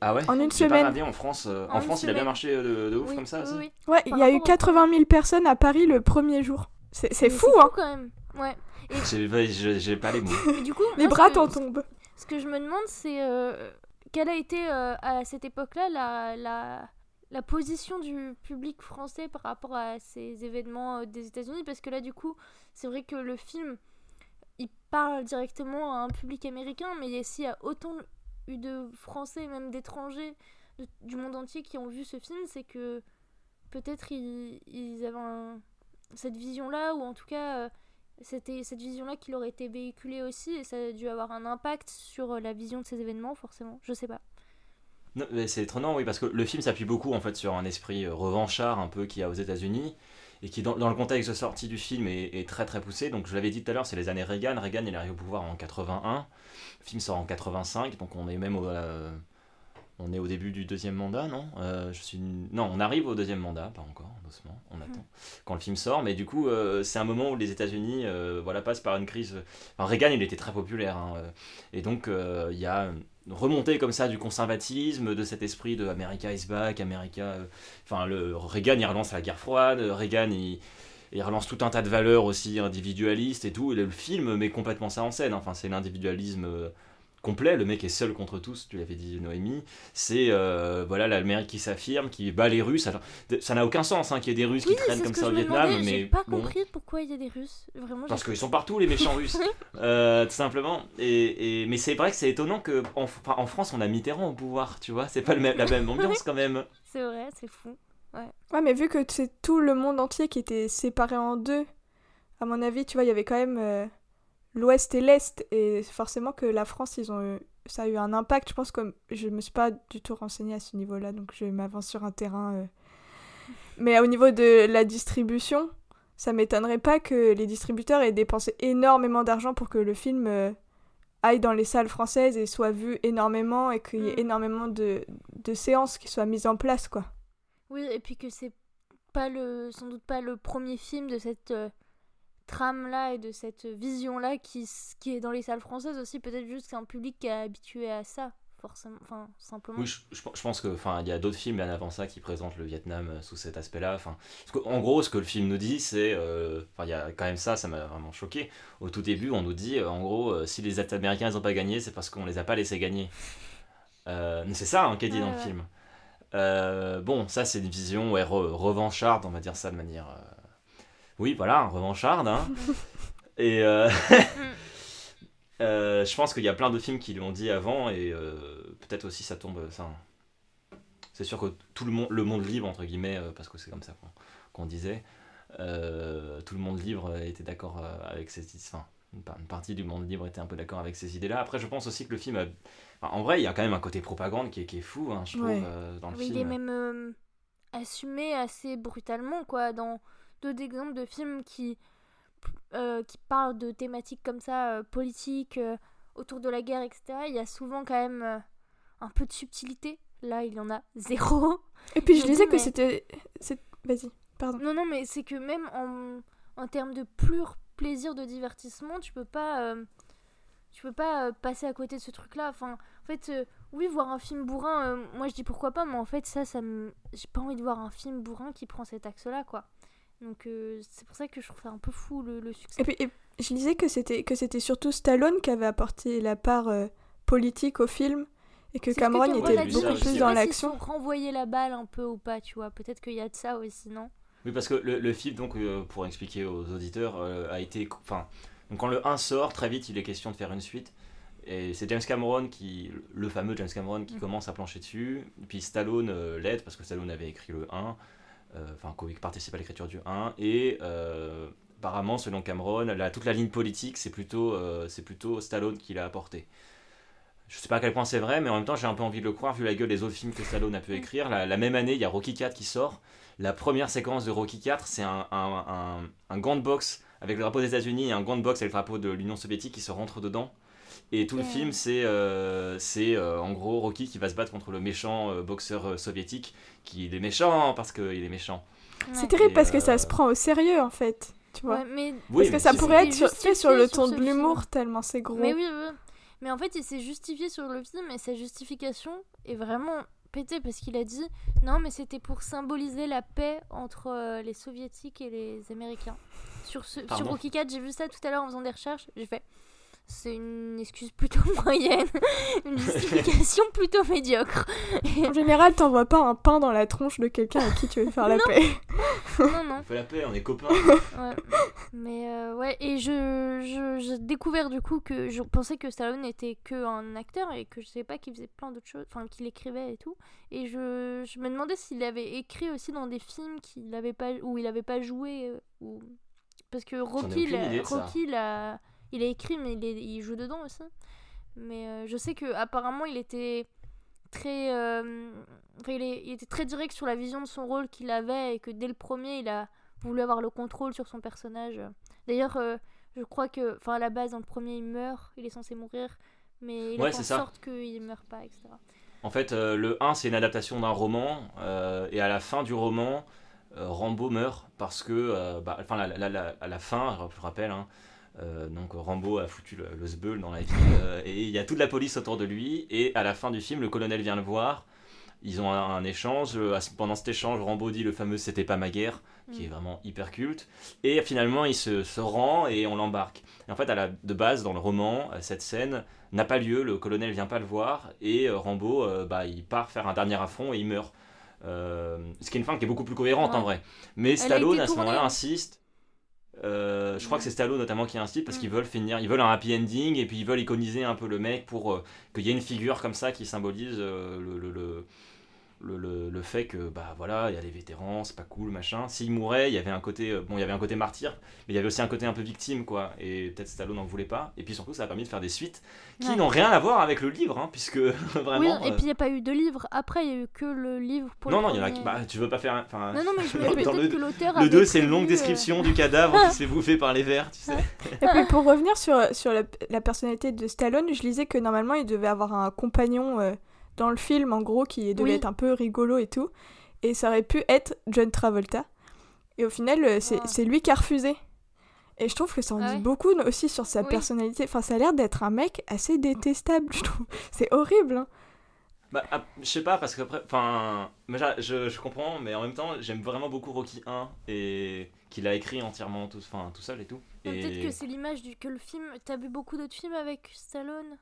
D: ah ouais?
B: En une semaine.
D: en France. euh,
E: En
D: France, il a bien marché euh, de, de ouf
E: Oui,
D: comme ça
E: oui,
D: aussi.
E: oui.
B: Ouais, il y a eu
E: rapport au-
B: 80 000 personnes à Paris le premier jour. C'est c'est
E: Mais
B: fou, hein
E: quand même. Ouais.
D: J'ai pas- j'ai pas les mots.
E: Et du coup,
B: Les
E: moi,
B: bras t'en tombent.
E: Ce que je me demande, c'est euh, quelle a été euh, à cette époque-là la, la, la position du public français par rapport à ces événements euh, des États-Unis? Parce que là, du coup, c'est vrai que le film, il parle directement à un public américain, mais s'il y a autant eu de Français, même d'étrangers du monde entier qui ont vu ce film, c'est que peut-être ils, avaient cette vision-là, ou en tout cas... c'était cette vision-là qui leur a été véhiculée aussi et ça a dû avoir un impact sur euh, la vision de ces événements forcément. Je sais pas.
D: C'est étonnant, oui, parce que le film s'appuie beaucoup en fait sur un esprit euh, revanchard un peu qu'il y a aux États-Unis et qui, dans, le contexte de sortie du film, est, est très très poussé. Donc, je l'avais dit tout à l'heure, c'est les années Reagan. Reagan, il arrive au pouvoir en 81. Le film sort en 85, donc on est même au, euh, on est au début du deuxième mandat, non? Euh, je suis... Non, on arrive au deuxième mandat, pas encore, doucement, on attend quand le film sort. Mais du coup, euh, c'est un moment où les États-Unis euh, voilà, passent par une crise. Enfin, Reagan, il était très populaire. hein, et donc, il y a une remontée comme ça du conservatisme, de cet esprit de America is back, America. Enfin, le Reagan, il relance la guerre froide. Reagan, il, il relance tout un tas de valeurs aussi individualistes et tout. Et le film met complètement ça en scène. Enfin, c'est l'individualisme complet, le mec est seul contre tous, tu l'avais dit Noémie, c'est euh, voilà l'Amérique qui s'affirme, qui bat les Russes, alors ça n'a aucun sens hein, qu'il y ait des Russes
E: Oui,
D: qui traînent comme ça au Vietnam, mais
E: J'ai pas
D: bon,
E: compris pourquoi il y a des Russes. Vraiment,
D: parce qu'ils sont partout les méchants russes, Euh, tout simplement, et, et- mais c'est vrai que c'est étonnant que en, enfin, en France on a Mitterrand au pouvoir, tu vois, c'est pas le même, la même ambiance quand même.
E: C'est vrai, c'est fou. Ouais.
B: Ouais, mais vu que c'est tout le monde entier qui était séparé en deux, à mon avis, tu vois, il y avait quand même euh, l'Ouest et l'Est, et forcément que la France, ils ont eu- ça a eu un impact. Je pense que je me suis pas du tout renseignée à ce niveau-là, donc je m'avance sur un terrain. euh. Mais au niveau de la distribution, ça m'étonnerait pas que les distributeurs aient dépensé énormément d'argent pour que le film euh, aille dans les salles françaises et soit vu énormément et qu'il y ait
E: Mm.
B: énormément de, de séances qui soient mises en place, quoi.
E: Oui, et puis que c'est pas le, sans doute pas le premier film de cette euh, trame-là et de cette vision-là qui, qui est dans les salles françaises aussi. Peut-être juste qu'un public qui est habitué à ça, forcément. Enfin, simplement.
D: Oui, je, je- je pense que, enfin, il y a d'autres films bien avant ça qui présentent le Vietnam euh, sous cet aspect-là. Enfin, en gros, ce que le film nous dit, c'est, euh, enfin, il y a quand même ça, ça m'a vraiment choqué. Au tout début, on nous dit, euh, en gros, euh, si les Américains ils ont pas gagné, c'est parce qu'on les a pas laissés gagner. C'est ça hein, qui est dit
E: Ouais,
D: dans le film. Bon, ça c'est une vision ouais, re- revancharde, on va dire ça de manière. Oui, voilà, revancharde. Hein. Et euh, euh, je pense qu'il y a plein de films qui l'ont dit avant et euh, peut-être aussi ça tombe. Ça, c'est sûr que tout le monde, le monde libre entre guillemets, euh, parce que c'est comme ça qu'on, qu'on disait, euh, tout le monde libre était d'accord avec ces, enfin, une, par- une partie du monde libre était un peu d'accord avec ces idées-là. Après, je pense aussi que le film, a- enfin, en vrai, il y a quand même un côté propagande qui est, qui est fou, hein, je trouve,
B: Ouais.
D: euh, dans le
E: Oui,
D: film.
E: il est même euh, assumé assez brutalement, quoi. Dans exemples de films qui, euh, qui parlent de thématiques comme ça, euh, politiques, euh, autour de la guerre, etc., il y a souvent quand même un peu de subtilité. Là, il y en a zéro.
B: Et puis je disais
E: dis,
B: que
E: mais-
B: c'était. Vas-y, pardon.
E: Non, non, mais c'est que même en, en termes de pur plaisir de divertissement, tu peux pas, tu peux pas passer à côté de ce truc-là. Enfin, en fait, oui, voir un film bourrin, moi je dis pourquoi pas, mais en fait, ça, ça me, j'ai pas envie de voir un film bourrin qui prend cet axe-là, quoi. Donc euh, c'est pour ça que je trouve ça un peu fou le, le succès.
B: Et puis et je disais que c'était que c'était surtout Stallone qui avait apporté la part euh, politique au film et que Cameron était beaucoup plus dans l'action.
E: sont renvoyer la balle un peu ou pas, tu vois. Peut-être qu'il y a de ça aussi, non?
D: Oui, parce que le, le film, donc, euh, pour expliquer aux auditeurs, euh, a été. Enfin, donc quand le 1 sort, très vite, il est question de faire une suite. Et c'est James Cameron, qui, le fameux James Cameron, qui
E: Mhm.
D: commence à plancher dessus. Et puis Stallone euh, l'aide, parce que Stallone avait écrit le 1, euh, enfin, qui participe à l'écriture du 1. Et euh, apparemment, selon Cameron, la- toute la ligne politique, c'est plutôt, euh, c'est plutôt Stallone qui l'a apporté. Je sais pas à quel point c'est vrai, mais en même temps, j'ai un peu envie de le croire, vu la gueule des autres films que Stallone a pu écrire. La, même année, il y a Rocky 4 qui sort. La première séquence de Rocky 4, c'est un, un, un, un gant de boxe avec le drapeau des États-Unis et un gant de boxe avec le drapeau de l'Union soviétique qui se rentrent dedans. Et tout le
E: Ouais.
D: film, c'est euh, c'est, euh, en gros Rocky qui va se battre contre le méchant euh, boxeur euh, soviétique qui il est méchant parce qu'il est méchant.
B: C'est
E: Ouais.
B: terrible
D: Et,
B: parce que ça se prend au sérieux en fait, tu vois.
E: Ouais, mais
D: Oui,
B: parce que
D: mais
B: ça pourrait être sur- fait sur le
E: sur
B: ton de
E: film.
B: l'humour tellement c'est gros.
E: Mais oui, oui. Mais en fait, il s'est justifié sur le film et sa justification est vraiment pétée parce qu'il a dit non, mais c'était pour symboliser la paix entre euh, les soviétiques et les américains. Sur, ce, sur Rocky 4, j'ai vu ça tout à l'heure en faisant des recherches. J'ai fait c'est une excuse plutôt moyenne, une justification plutôt médiocre.
B: En général, t'envoies pas un pain dans la tronche de quelqu'un à qui tu veux faire la
E: Non.
B: paix.
E: non, non.
D: On fait la paix, on est copains.
E: Ouais. Mais euh, ouais, et je, je, j'ai découvert du coup que je pensais que Stallone n'était qu'un acteur et que je savais pas qu'il faisait plein d'autres choses, enfin qu'il écrivait et tout. Et je, je me demandais s'il avait écrit aussi dans des films qu'il avait pas, où il avait pas joué. euh, ou... Parce que Rocky,
D: idée.
E: Rocky il a, il a écrit, mais il, est- il joue dedans aussi. Mais euh, je sais que apparemment il était très euh, enfin, il, est- il était très direct sur la vision de son rôle qu'il avait et que dès le premier il a voulu avoir le contrôle sur son personnage d'ailleurs euh, je crois que enfin à la base dans le premier il meurt il est censé mourir mais il
D: Ouais,
E: fait en
D: ça.
E: sorte qu'il meurt pas etc
D: En fait, le 1, c'est une adaptation d'un roman, et à la fin du roman, Rambo meurt parce que, bah, enfin, la- la- la- à la fin, je rappelle, hein, euh, donc Rambo a foutu le, le sbeul dans la ville, euh, et il y a toute la police autour de lui, et à la fin du film, le colonel vient le voir, ils ont un, un échange. euh, Pendant cet échange, Rambo dit le fameux C'était pas ma guerre, qui
E: Mm.
D: est vraiment hyper culte. Et finalement, il se, se rend et on l'embarque. Et en fait, à la, de base, dans le roman, cette scène n'a pas lieu. Le colonel vient pas le voir. Et Rambo, bah, il part faire un dernier affront et il meurt. Ce qui est une fin qui est beaucoup plus cohérente en vrai. Mais Stallone, à ce moment-là, insiste. Euh, je crois que c'est Stallone notamment qui insiste parce
E: Mm.
D: qu'ils veulent finir, ils veulent un happy ending et puis ils veulent iconiser un peu le mec pour euh, qu'il y ait une figure comme ça qui symbolise euh, le, le, le, le, le- le fait que bah voilà il y a les vétérans c'est pas cool machin. S'il mourait il y avait un côté euh, bon il y avait un côté martyr mais il y avait aussi un côté un peu victime quoi. Et peut-être Stallone n'en voulait pas. Et puis surtout ça a permis de faire des suites qui
E: Ouais.
D: n'ont rien à voir avec le livre hein, puisque vraiment
E: Oui, et
D: euh,
E: puis il n'y a pas eu de livre. Après, il y a eu que le livre pour
D: non non il y en a bah, tu veux pas faire un- enfin
E: Non, non, mais je dis peut-être
D: le-
E: que l'auteur
D: le
E: avait
D: 2 c'est une longue
E: euh,
D: description du cadavre qui se fait bouffer par les vers tu sais.
B: Et puis pour revenir sur, sur la, la personnalité de Stallone, je lisais que normalement il devait avoir un compagnon euh, dans le film, en gros, qui devait
E: Oui.
B: être un peu rigolo et tout. Et ça aurait pu être John Travolta. Et au final, euh, c'est
E: Ah.
B: c'est lui qui a refusé. Et je trouve que ça en
E: Ah
B: dit
E: ouais
B: beaucoup aussi sur sa
E: Oui.
B: personnalité. Enfin, ça a l'air d'être un mec assez détestable, je trouve. C'est horrible. hein.
D: Bah, ah, je sais pas, parce qu'après, enfin, moi, j'a- je, je comprends, mais en même temps, j'aime vraiment beaucoup Rocky 1 et qu'il a écrit entièrement tout, enfin, tout seul et tout.
E: Ah, Peut-être
D: Et
E: que c'est l'image du que le film. T'as vu beaucoup d'autres films avec Stallone?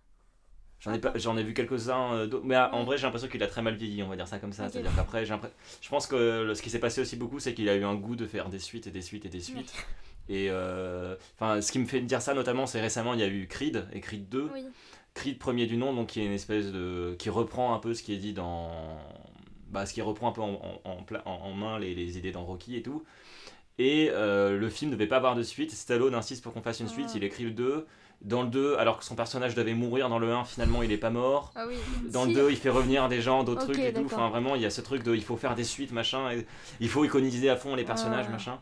D: J'en ai, pas- j'en ai vu quelques-uns, euh, mais ah, en
E: Ouais.
D: vrai, j'ai l'impression qu'il a très mal vieilli, on va dire ça comme ça. C'est-à-dire qu'après, j'ai je pense que le- ce qui s'est passé aussi beaucoup, c'est qu'il a eu un goût de faire des suites et des suites et des suites. Et euh, ce qui me fait dire ça notamment, c'est récemment, il y a eu Creed et Creed 2.
E: Oui.
D: Creed premier du nom, donc qui est une espèce de. qui reprend un peu ce qui est dit dans. Bah, ce qui reprend un peu en- en main les, les idées dans Rocky et tout. Et euh, le film ne devait pas avoir de suite. Stallone insiste pour qu'on fasse une suite,
E: Ah.
D: il écrit le 2. Dans le 2, alors que son personnage devait mourir dans le 1, finalement il est pas mort.
E: Ah oui.
D: Dans
E: Si.
D: le 2, il fait revenir des gens, d'autres trucs et tout. Enfin, vraiment, il y a ce truc de il faut faire des suites, machin. Et il faut iconiser à fond les personnages,
E: Ah.
D: machin.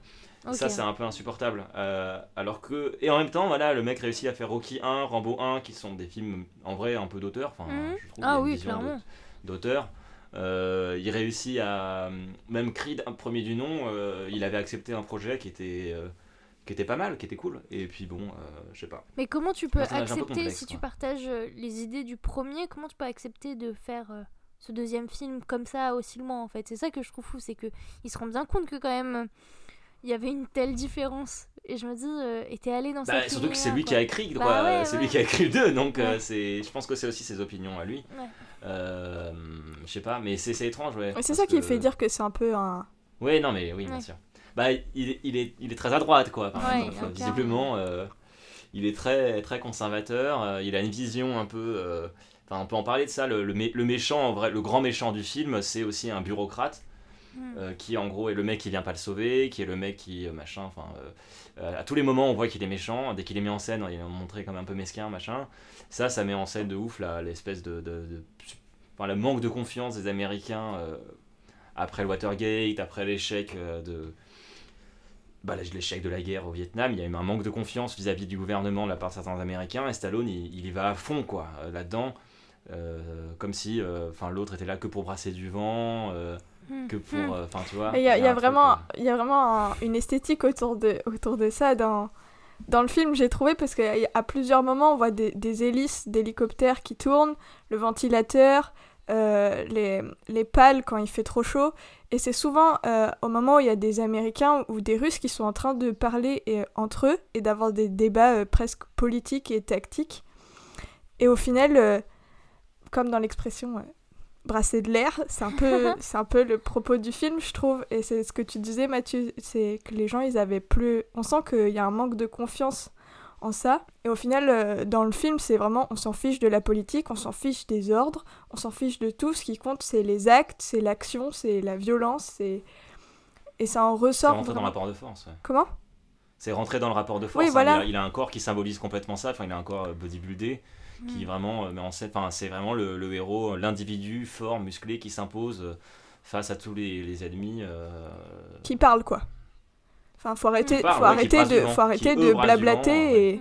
D: Ça, c'est un peu insupportable. Euh, alors que. Et en même temps, voilà, le mec réussit à faire Rocky 1, Rambo 1, qui sont des films en vrai un peu d'auteur. Enfin,
E: Mhm.
D: je trouve
E: Ah oui, clairement.
D: d'auteur. Euh, il réussit à. Même Creed, premier du nom, euh, il avait accepté un projet qui était. Qui était pas mal, qui était cool. Et puis bon, euh, je sais pas.
E: Mais comment tu peux accepter,
D: complexe,
E: si tu partages euh, les idées du premier, comment tu peux accepter de faire euh, ce deuxième film comme ça aussi loin en fait? C'est ça que je trouve fou, c'est que ils se rendent bien compte que quand même il y avait une telle différence. Et je me dis, euh, et t'es allé dans
D: Bah,
E: cette
D: surtout que c'est lui
E: quoi.
D: qui a écrit,
E: Bah ouais,
D: c'est
E: ouais.
D: lui qui a écrit le 2, donc euh, c'est, je pense que c'est aussi ses opinions à lui.
E: Ouais.
D: Euh, je sais pas, mais c'est, c'est étrange, ouais.
B: C'est ça qui
D: que-
B: fait dire que c'est un peu un.
D: Ouais, non, mais oui, bien sûr. Bah, il, est- il, est, il est très à droite, quoi. par
E: Ouais,
D: exemple.
E: ok.
D: Visiblement, euh, il est très, très conservateur. euh, il a une vision un peu. euh, Enfin, on peut en parler de ça. Le, le, mé- le méchant, en vrai, le grand méchant du film, c'est aussi un bureaucrate.
E: Hmm.
D: euh, qui en gros est le mec qui vient pas le sauver, qui est le mec qui euh, machin, enfin euh, euh, à tous les moments on voit qu'il est méchant, dès qu'il est mis en scène il est montré comme un peu mesquin machin, ça ça met en scène de ouf l'espèce de, de, de- enfin le manque de confiance des Américains euh, après le Watergate, après l'échec euh, de bah, l'échec de la guerre au Vietnam, il y a eu un manque de confiance vis-à-vis du gouvernement de la part de certains Américains et Stallone il, il y va à fond quoi euh, là-dedans. euh, comme si euh, enfin l'autre était là que pour brasser du vent
E: Hmm.
D: que pour
E: Hmm.
D: enfin tu vois
B: Il y a, y vraiment, y a vraiment un- une esthétique autour de, autour de ça dans, dans le film, j'ai trouvé, parce qu'à plusieurs moments, on voit des, des hélices d'hélicoptères qui tournent, le ventilateur, euh, les, les pales quand il fait trop chaud. Et c'est souvent euh, au moment où il y a des Américains ou des Russes qui sont en train de parler et- entre eux et d'avoir des débats euh, presque politiques et tactiques. Et au final, euh, comme dans l'expression euh, brasser de l'air, c'est un peu c'est un peu le propos du film, je trouve. Et c'est ce que tu disais, Mathieu, c'est que les gens, ils avaient plus. On sent qu'il y a un manque de confiance en ça. Et au final, euh, dans le film, c'est vraiment, on s'en fiche de la politique, on s'en fiche des ordres, on s'en fiche de tout. Ce qui compte, c'est les actes, c'est l'action, c'est la violence, c'est et ça en
D: c'est
B: ressort.
D: rentré dans le rapport de force. ouais.
B: Comment?
D: C'est rentré dans le rapport de force.
B: Oui,
D: hein.
B: voilà.
D: il, a, il a un corps qui symbolise complètement ça. Enfin, il a un corps euh, bodybuildé qui vraiment euh, met en scène. Enfin, c'est vraiment le, le héros, l'individu fort, musclé qui s'impose euh, face à tous les, les ennemis. euh,
B: Qui parle quoi Enfin, faut arrêter, faut arrêter de, faut arrêter de blablater
D: ouais.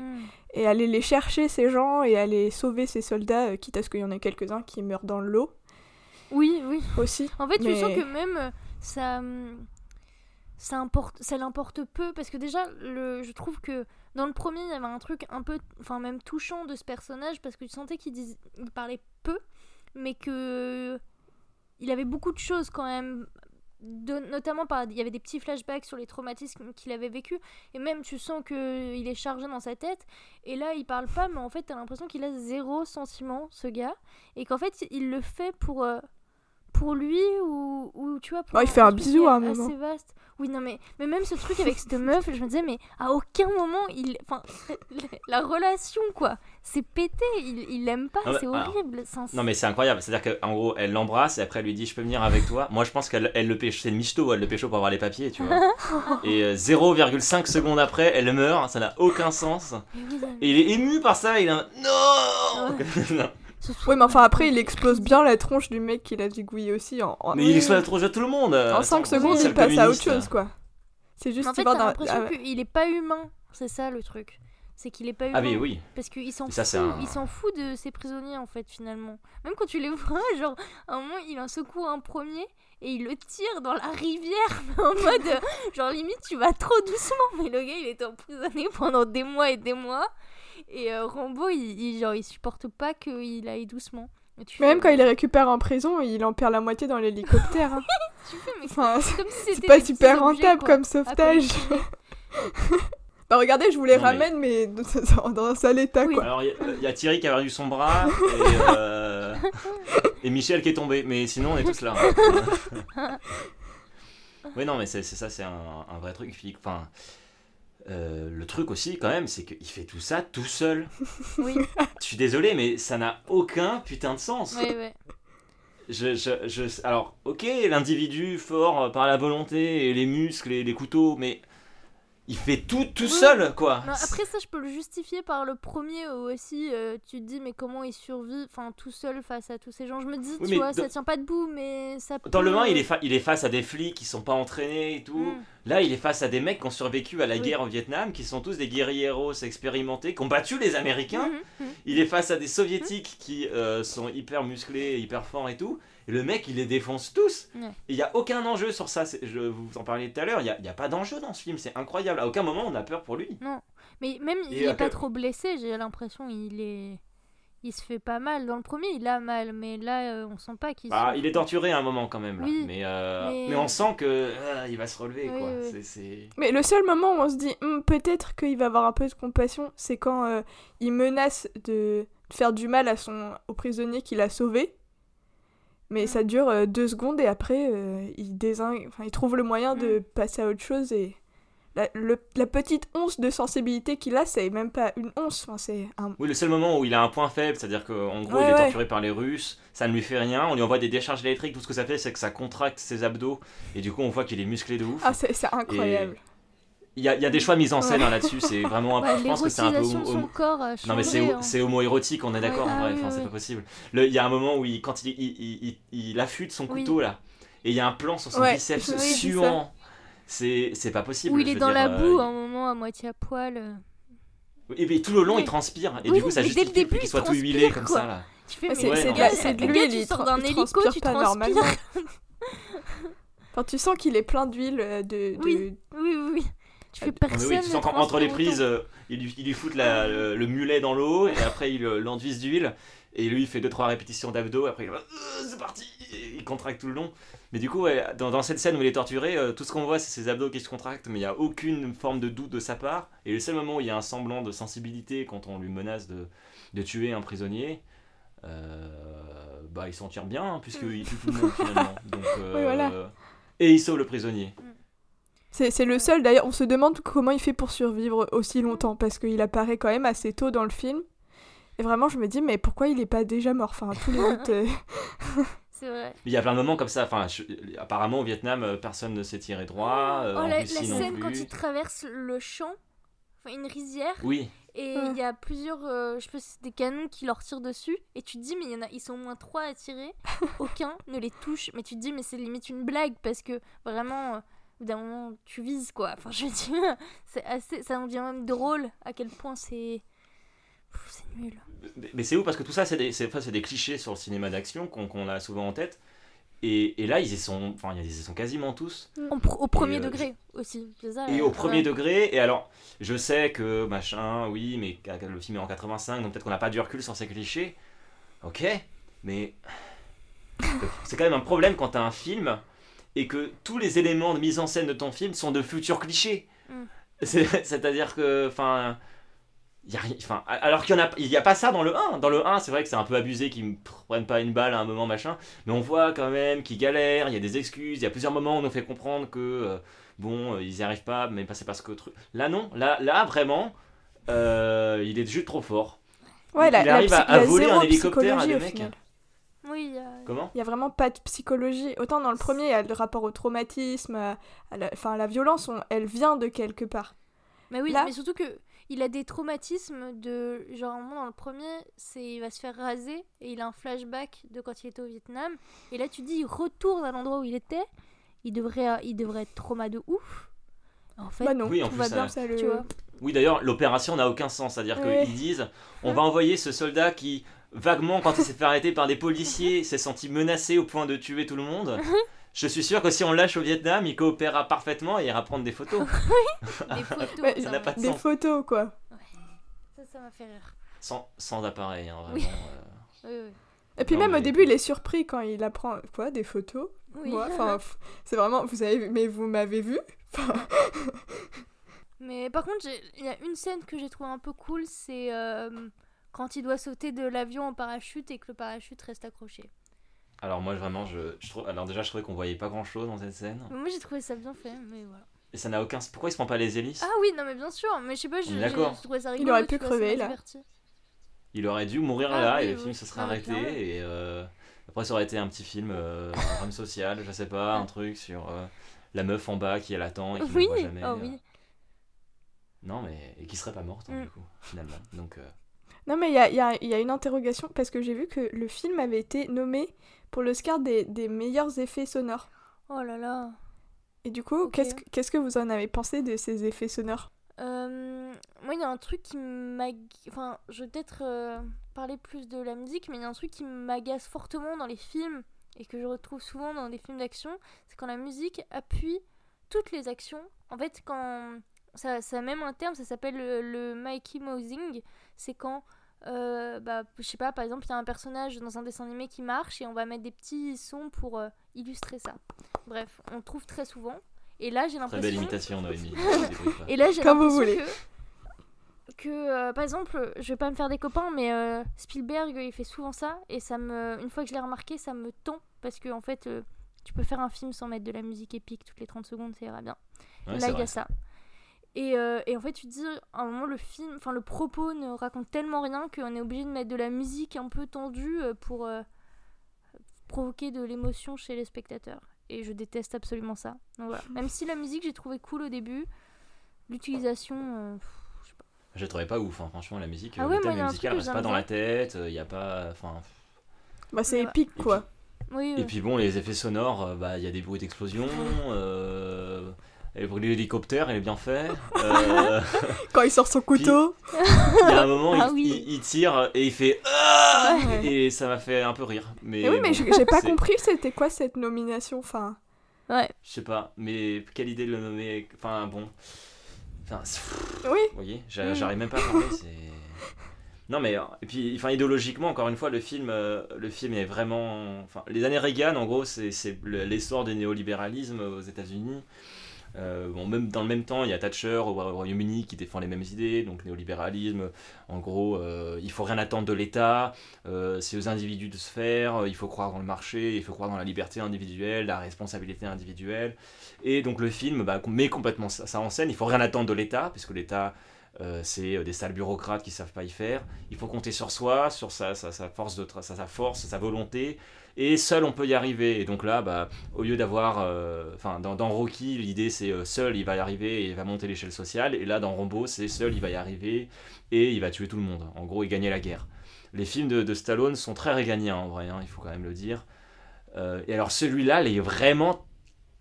B: et, et aller les chercher ces gens et aller sauver ces soldats, euh, quitte à ce qu'il y en ait quelques-uns qui meurent dans l'eau
E: Oui, oui.
B: aussi.
E: En fait, tu
B: Mais-
E: sens que même euh, ça, hum, ça importe, ça l'importe peu parce que déjà, le, je trouve que dans le premier, il y avait un truc un peu, enfin même touchant de ce personnage parce que tu sentais qu'il dis- parlait peu, mais que il avait beaucoup de choses quand même. Notamment par il y avait des petits flashbacks sur les traumatismes qu'il avait vécu et même tu sens que il est chargé dans sa tête et là il parle pas mais en fait t'as l'impression qu'il a zéro sentiment ce gars et qu'en fait il le fait pour euh, pour lui ou, ou tu vois pour
B: Oh, il fait un bisou à un
E: assez
B: moment.
E: vaste oui non mais mais même ce truc avec cette meuf je me disais mais à aucun moment il enfin la relation quoi c'est pété il il l'aime pas
D: Ah
E: c'est
D: alors,
E: horrible c'est-
D: Non mais c'est incroyable, c'est-à-dire qu'en gros elle l'embrasse et après elle lui dit je peux venir avec toi. Moi je pense qu'elle elle le pêche, c'est une michto, elle le pécho pour avoir les papiers, tu vois. Et euh, 0,5 secondes après elle meurt, ça n'a aucun sens. Et il est ému par ça, il est un non Non.
E: Ce
B: Oui, mais enfin après, il explose bien la tronche du mec qu'il a zigouillé aussi en, en,
D: Mais il explose trop à tout le monde.
B: en 5 secondes, il passe à autre chose quoi. C'est juste
E: en fait t'as l'impression
B: ah
E: qu'il est pas humain c'est ça le truc c'est qu'il est pas humain
D: Ah mais oui.
E: Parce qu'il s'en fout,
D: un-
E: il s'en fout de ses prisonniers en fait finalement. Même quand tu les vois, genre à un moment il en secoue un premier et il le tire dans la rivière mais en mode euh, genre limite tu vas trop doucement mais le gars il était emprisonné pendant des mois et des mois et euh, Rambo il, il- genre il supporte pas qu'il aille doucement. Et tu
B: Mais
E: fais,
B: même quand il les récupère en prison, il en perd la moitié dans l'hélicoptère. hein.
E: tu fais, mais
B: Enfin,
E: c'est si
B: pas super rentable
E: quoi,
B: comme sauvetage. bah regardez, je vous les
D: Non,
B: ramène, mais dans, dans un sale état
E: Oui.
B: quoi.
D: Alors il y, a- il y a Thierry qui a perdu son bras et, euh, et Michel qui est tombé, mais sinon on est tous là. oui non mais c'est ça, c'est un, un vrai truc. Enfin, euh, le truc aussi quand même, c'est qu'il fait tout ça tout seul.
E: Oui,
D: Je suis désolé, mais ça n'a aucun putain de sens. Je, je, je- alors, ok, l'individu fort par la volonté et les muscles et les couteaux, mais il fait tout tout
E: Oui.
D: seul, quoi.
E: Non, après ça, je peux le justifier par le premier où aussi. euh, tu te dis, mais comment il survit, enfin tout seul face à tous ces gens. Je me dis,
D: Oui,
E: tu vois,
D: dans-
E: ça tient pas debout, mais ça.
D: Dans le
E: peut-
D: 1, il est, fa- il est face à des flics qui sont pas entraînés et tout.
E: Mm.
D: Là, il est face à des mecs qui ont survécu à la
E: Oui.
D: guerre au Vietnam, qui sont tous des guerrieros expérimentés, qui ont battu les Américains.
E: Mhm, mhm.
D: Il est face à des soviétiques qui euh, sont hyper musclés, hyper forts et tout. Et le mec, il les défonce tous. Il n'y a aucun enjeu sur ça. Je vous en parliez tout à l'heure. Il n'y a, a pas d'enjeu dans ce film. C'est incroyable. À aucun moment, on a peur pour lui.
E: Mais même, il
D: Et
E: est
D: après-
E: pas trop blessé, j'ai l'impression. Il est. Il se fait pas mal. Dans le premier, il a mal, mais là, euh, on sent pas qu'il.
D: Bah,
E: souffre.
D: il est torturé à un moment quand même. Là.
E: Oui,
D: mais, euh,
E: mais-
D: mais on sent que euh, il va se relever.
E: Oui,
D: quoi.
E: oui.
D: C'est- c'est...
B: Mais le seul moment où on se dit Hum, peut-être qu'il va avoir un peu de compassion, c'est quand euh, il menace de faire du mal à son au prisonnier qu'il a sauvé. Mais ça dure euh, deux secondes et après euh, il désingue, enfin il trouve le moyen de passer à autre chose et la, le- la petite once de sensibilité qu'il a, c'est même pas une once, enfin, c'est un.
D: Oui, le seul moment où il a un point faible, c'est-à-dire qu'en gros,
B: Ouais,
D: il est
B: ouais.
D: torturé par les Russes, ça ne lui fait rien, on lui envoie des décharges électriques, tout ce que ça fait, c'est que ça contracte ses abdos, et du coup, on voit qu'il est musclé de ouf.
B: Ah c'est c'est incroyable.
D: Il y a, il y a des choix mis en scène
B: Ouais.
D: hein, là-dessus, c'est vraiment un
E: Ouais,
D: je pense que c'est un peu. homo-
E: corps changé.
D: Non mais c'est
E: hein.
D: c'est homo-érotique, on est d'accord
E: Ouais,
D: en
E: ah
D: vrai, enfin, c'est pas possible. Le- Il y a un moment où il, quand il, il, il, il- il affûte son
E: Oui.
D: couteau là, et il y a un plan sur son
B: Ouais,
D: biceps suant. C'est c'est pas possible.
E: Où il est dans
D: dire,
E: la
D: euh,
E: boue, un moment à moitié à poil. euh.
D: Et puis tout le long
E: Oui.
D: il transpire, et
E: Oui,
D: du coup ça justifie qu'il
E: il
D: soit tout huilé comme
E: quoi.
D: ça là.
E: Tu fais,
B: Ouais,
E: mais
B: c'est
D: Ouais,
B: de l'huile,
E: tu sors d'un hélico, tu transpires.
B: normalement. Enfin, tu sens qu'il est plein d'huile euh, de, de-
E: Oui. Oui, oui, oui. Tu fais
D: mais
E: personne.
D: oui, tu sens qu'entre les prises, euh, il, lui, il lui fout la- le, le mulet dans l'eau, et après il euh, l'enduise d'huile, et lui il fait 2-3 répétitions d'abdos, après il va Euh, c'est parti Et Il contracte tout le long. Mais du coup, ouais, dans, dans cette scène où il est torturé, euh, tout ce qu'on voit c'est ses abdos qui se contractent, mais il n'y a aucune forme de doute de sa part. Et le seul moment où il y a un semblant de sensibilité quand on lui menace de, de tuer un prisonnier, euh, bah il s'en tire bien, hein, puisqu'il tue tout le monde finalement. Donc, euh,
B: Oui, voilà.
D: Et il sauve le prisonnier.
B: C'est c'est le seul, d'ailleurs, on se demande comment il fait pour survivre aussi longtemps, parce qu'il apparaît quand même assez tôt dans le film. Et vraiment, je me dis, mais pourquoi il est pas déjà mort? Enfin, tous les autres...
E: C'est vrai.
D: Il y a plein de moments comme ça. Enfin, je- apparemment au Vietnam, euh, personne ne s'est tiré droit. euh,
E: Oh,
D: en
E: la, la
D: Russie non
E: scène
D: plus.
E: quand il traverse le champ, enfin une rizière,
D: Oui,
E: et
B: Ah.
E: il y a plusieurs, euh, je c'est des canons qui leur tirent dessus, et tu te dis, mais il y en a, ils sont au moins trois à tirer, aucun ne les touche, mais tu te dis, mais c'est limite une blague, parce que vraiment, euh, au bout d'un moment, tu vises quoi. Enfin, je veux dire, c'est assez, ça en devient même drôle à quel point c'est. C'est nul.
D: Mais- c'est où parce que tout ça, c'est des, enfin, des clichés sur le cinéma d'action qu'on, a souvent en tête. Et, et là, ils y sont, enfin, ils y sont quasiment tous.
E: Au premier
D: euh,
E: degré aussi, c'est ça
D: Et
E: euh,
D: au premier
E: ouais.
D: degré. Et alors, je sais que machin, oui, mais le film est en 85, donc peut-être qu'on n'a pas du recul sur ces clichés. Ok, mais c'est quand même un problème quand t'as un film et que tous les éléments de mise en scène de ton film sont de futurs clichés.
E: Mm.
D: C'est- C'est-à-dire que, enfin, y a rien- enfin, alors qu'il y en a, y a pas ça dans le 1. Dans le 1, c'est vrai que c'est un peu abusé qu'ils me prennent pas une balle à un moment machin, mais on voit quand même qu'ils galèrent, il y a des excuses, il y a plusieurs moments où on nous fait comprendre que euh, bon, euh, ils y arrivent pas, mais pas c'est parce que. Là non, là, là vraiment, euh, il est juste trop fort.
B: Ouais,
D: il
B: la- la
D: arrive à,
B: psy- il y
D: à
B: a
D: voler
B: zéro
D: un hélicoptère à
B: psychologie
D: des
B: au
D: mecs.
B: final.
E: Oui, euh,
D: Comment?
B: Il y a vraiment pas de psychologie. Autant dans le premier, il y a le rapport au traumatisme, à, à la, enfin, la violence, on- elle vient de quelque part.
E: Mais oui,
B: Là-
E: mais surtout que il a des traumatismes de genre à un moment dans le premier, c'est il va se faire raser et il a un flashback de quand il était au Vietnam et là tu dis il retourne à l'endroit où il était, il devrait il devrait être trauma de ouf. En fait,
B: Bah non,
D: Oui, en
B: tout
D: plus,
B: va
D: ça-
B: bien, ça le...
E: tu vois.
D: Oui, d'ailleurs, l'opération n'a aucun sens. C'est-à-dire
B: Ouais.
D: qu'ils disent on va envoyer ce soldat qui, vaguement, quand il s'est fait arrêter par des policiers, s'est senti menacé au point de tuer tout le monde. Je suis sûr que si on lâche au Vietnam, il coopérera parfaitement et ira prendre des photos.
E: Des photos.
B: Ouais,
D: Ça
E: ça
D: n'a
E: m'a-
D: pas de
B: Des
D: sens.
B: photos, quoi.
E: Ça ça m'a fait rire.
D: Sans, sans appareil, hein, vraiment.
E: Oui.
D: euh.
E: Oui, oui.
B: Et puis
D: Non,
B: même
D: mais-
B: au début, il est surpris quand il apprend... Quoi Des photos
E: Oui.
B: Moi, enfin, pff, c'est vraiment... Vous avez vu... Mais vous m'avez vu
E: Mais par contre, il y a une scène que j'ai trouvé un peu cool, c'est euh, quand il doit sauter de l'avion en parachute et que le parachute reste accroché.
D: Alors, moi, vraiment, je, je trouve. Alors, déjà, je trouvais qu'on voyait pas grand-chose dans cette scène.
E: Mais Moi j'ai trouvé ça bien fait, mais voilà.
D: Et ça n'a aucun. Pourquoi il se prend pas les hélices?
E: Ah oui, non mais bien sûr, mais je sais pas, je-
D: d'accord.
E: trouvé ça
B: Il
E: rigolo.
B: aurait
E: tu
B: pu crever, là.
E: diverti.
D: Il aurait dû mourir
E: Ah
D: là
E: oui,
D: et le
E: oui,
D: film se serait arrêté.
E: clairement.
D: Et euh, après, ça aurait été un petit film, euh, un drame social, je sais pas, un truc sur euh, la meuf en bas qui l'attend et qui
E: Oui,
D: ne voit jamais.
E: oh
D: euh.
E: oui.
D: Non, mais. Et qui serait pas morte, hein,
E: Mm.
D: du coup, finalement. Donc. euh,
B: Non, mais il y a, il y a- il y a une interrogation, parce que j'ai vu que le film avait été nommé pour l'Oscar des, des meilleurs effets sonores.
E: Oh là là.
B: Et du coup, qu'est-ce que- qu'est-ce que vous en avez pensé de ces effets sonores?
E: Euh, moi, il y a un truc qui m'agace. Enfin, je vais peut-être euh, parler plus de la musique, mais il y a un truc qui m'agace fortement dans les films et que je retrouve souvent dans des films d'action c'est quand la musique appuie toutes les actions. En fait, quand. Ça, ça a même un terme, ça s'appelle le, le Mikey Mousing. C'est quand. Euh, bah, je sais pas, par exemple, il y a un personnage dans un dessin animé qui marche et on va mettre des petits sons pour euh, illustrer ça. Bref, on le trouve très souvent. Et là, j'ai
D: Très belle
E: l'impression.
D: imitation, Noémie. Je débrouille pas.
E: Et là, j'ai
B: Comme vous
E: l'impression
B: voulez.
E: que, que euh, par exemple, je vais pas me faire des copains, mais euh, Spielberg, il fait souvent ça, et ça me, une fois que je l'ai remarqué, ça me tend, parce que en fait, euh, tu peux faire un film sans mettre de la musique épique toutes les 30 secondes, ça ira bien.
D: Ouais,
E: là, il y a ça. Et, euh, et en fait, tu te dis, à un moment, le film, enfin, le propos ne raconte tellement rien qu'on est obligé de mettre de la musique un peu tendue euh, pour euh, provoquer de l'émotion chez les spectateurs. Et je déteste absolument ça. Donc voilà. Même si la musique, j'ai trouvé cool au début, l'utilisation. euh, je sais pas.
D: Je la trouvais pas ouf, hein, franchement, la musique.
E: Ah ouais,
D: le thème
E: il y a un
D: musical
E: truc que
D: reste pas dans la tête, il y a pas. Enfin.
B: Bah, c'est épique,
D: Et
B: quoi.
E: Oui,
D: Et puis bon, les effets sonores, euh, bah il y a des bruits d'explosion, euh, et le bruit de l'hélicoptère, il est bien fait. Euh,
B: Quand il sort son couteau.
D: il y a un moment,
E: Ah
D: il,
E: oui.
D: il- il tire et il fait Ah
B: Ouais.
D: et ça m'a fait un peu rire. Mais,
B: Et oui, mais
D: bon,
B: j'ai j'ai pas compris c'était quoi cette nomination. Enfin,
E: Ouais.
D: Je sais pas, mais quelle idée de le nommer. Enfin bon. Enfin,
B: oui.
D: vous voyez,
E: Mm.
D: j'arrive même pas à parler. Non mais et puis enfin idéologiquement encore une fois le film euh, le film est vraiment enfin les années Reagan en gros c'est c'est le- l'essor du néolibéralisme aux États-Unis Euh, bon même dans le même temps il y a Thatcher au, au Royaume-Uni qui défend les mêmes idées donc néolibéralisme. En gros euh, il faut rien attendre de l'État euh, c'est aux individus de se faire euh, il faut croire dans le marché il faut croire dans la liberté individuelle la responsabilité individuelle. Et donc le film bah, met complètement ça, en scène. Il faut rien attendre de l'État puisque l'État c'est des sales bureaucrates qui savent pas y faire. Il faut compter sur soi, sur sa, sa, force, de sa, sa force, sa volonté, et seul on peut y arriver. Et donc là, bah, au lieu d'avoir, euh, enfin, dans, Rocky, l'idée c'est euh, seul il va y arriver et il va monter l'échelle sociale. Et là, dans Rambo, c'est seul il va y arriver et il va tuer tout le monde. En gros, et gagner la guerre. Les films de, Stallone sont très réganiens en vrai, hein, il faut quand même le dire. Euh, et alors celui-là, il est vraiment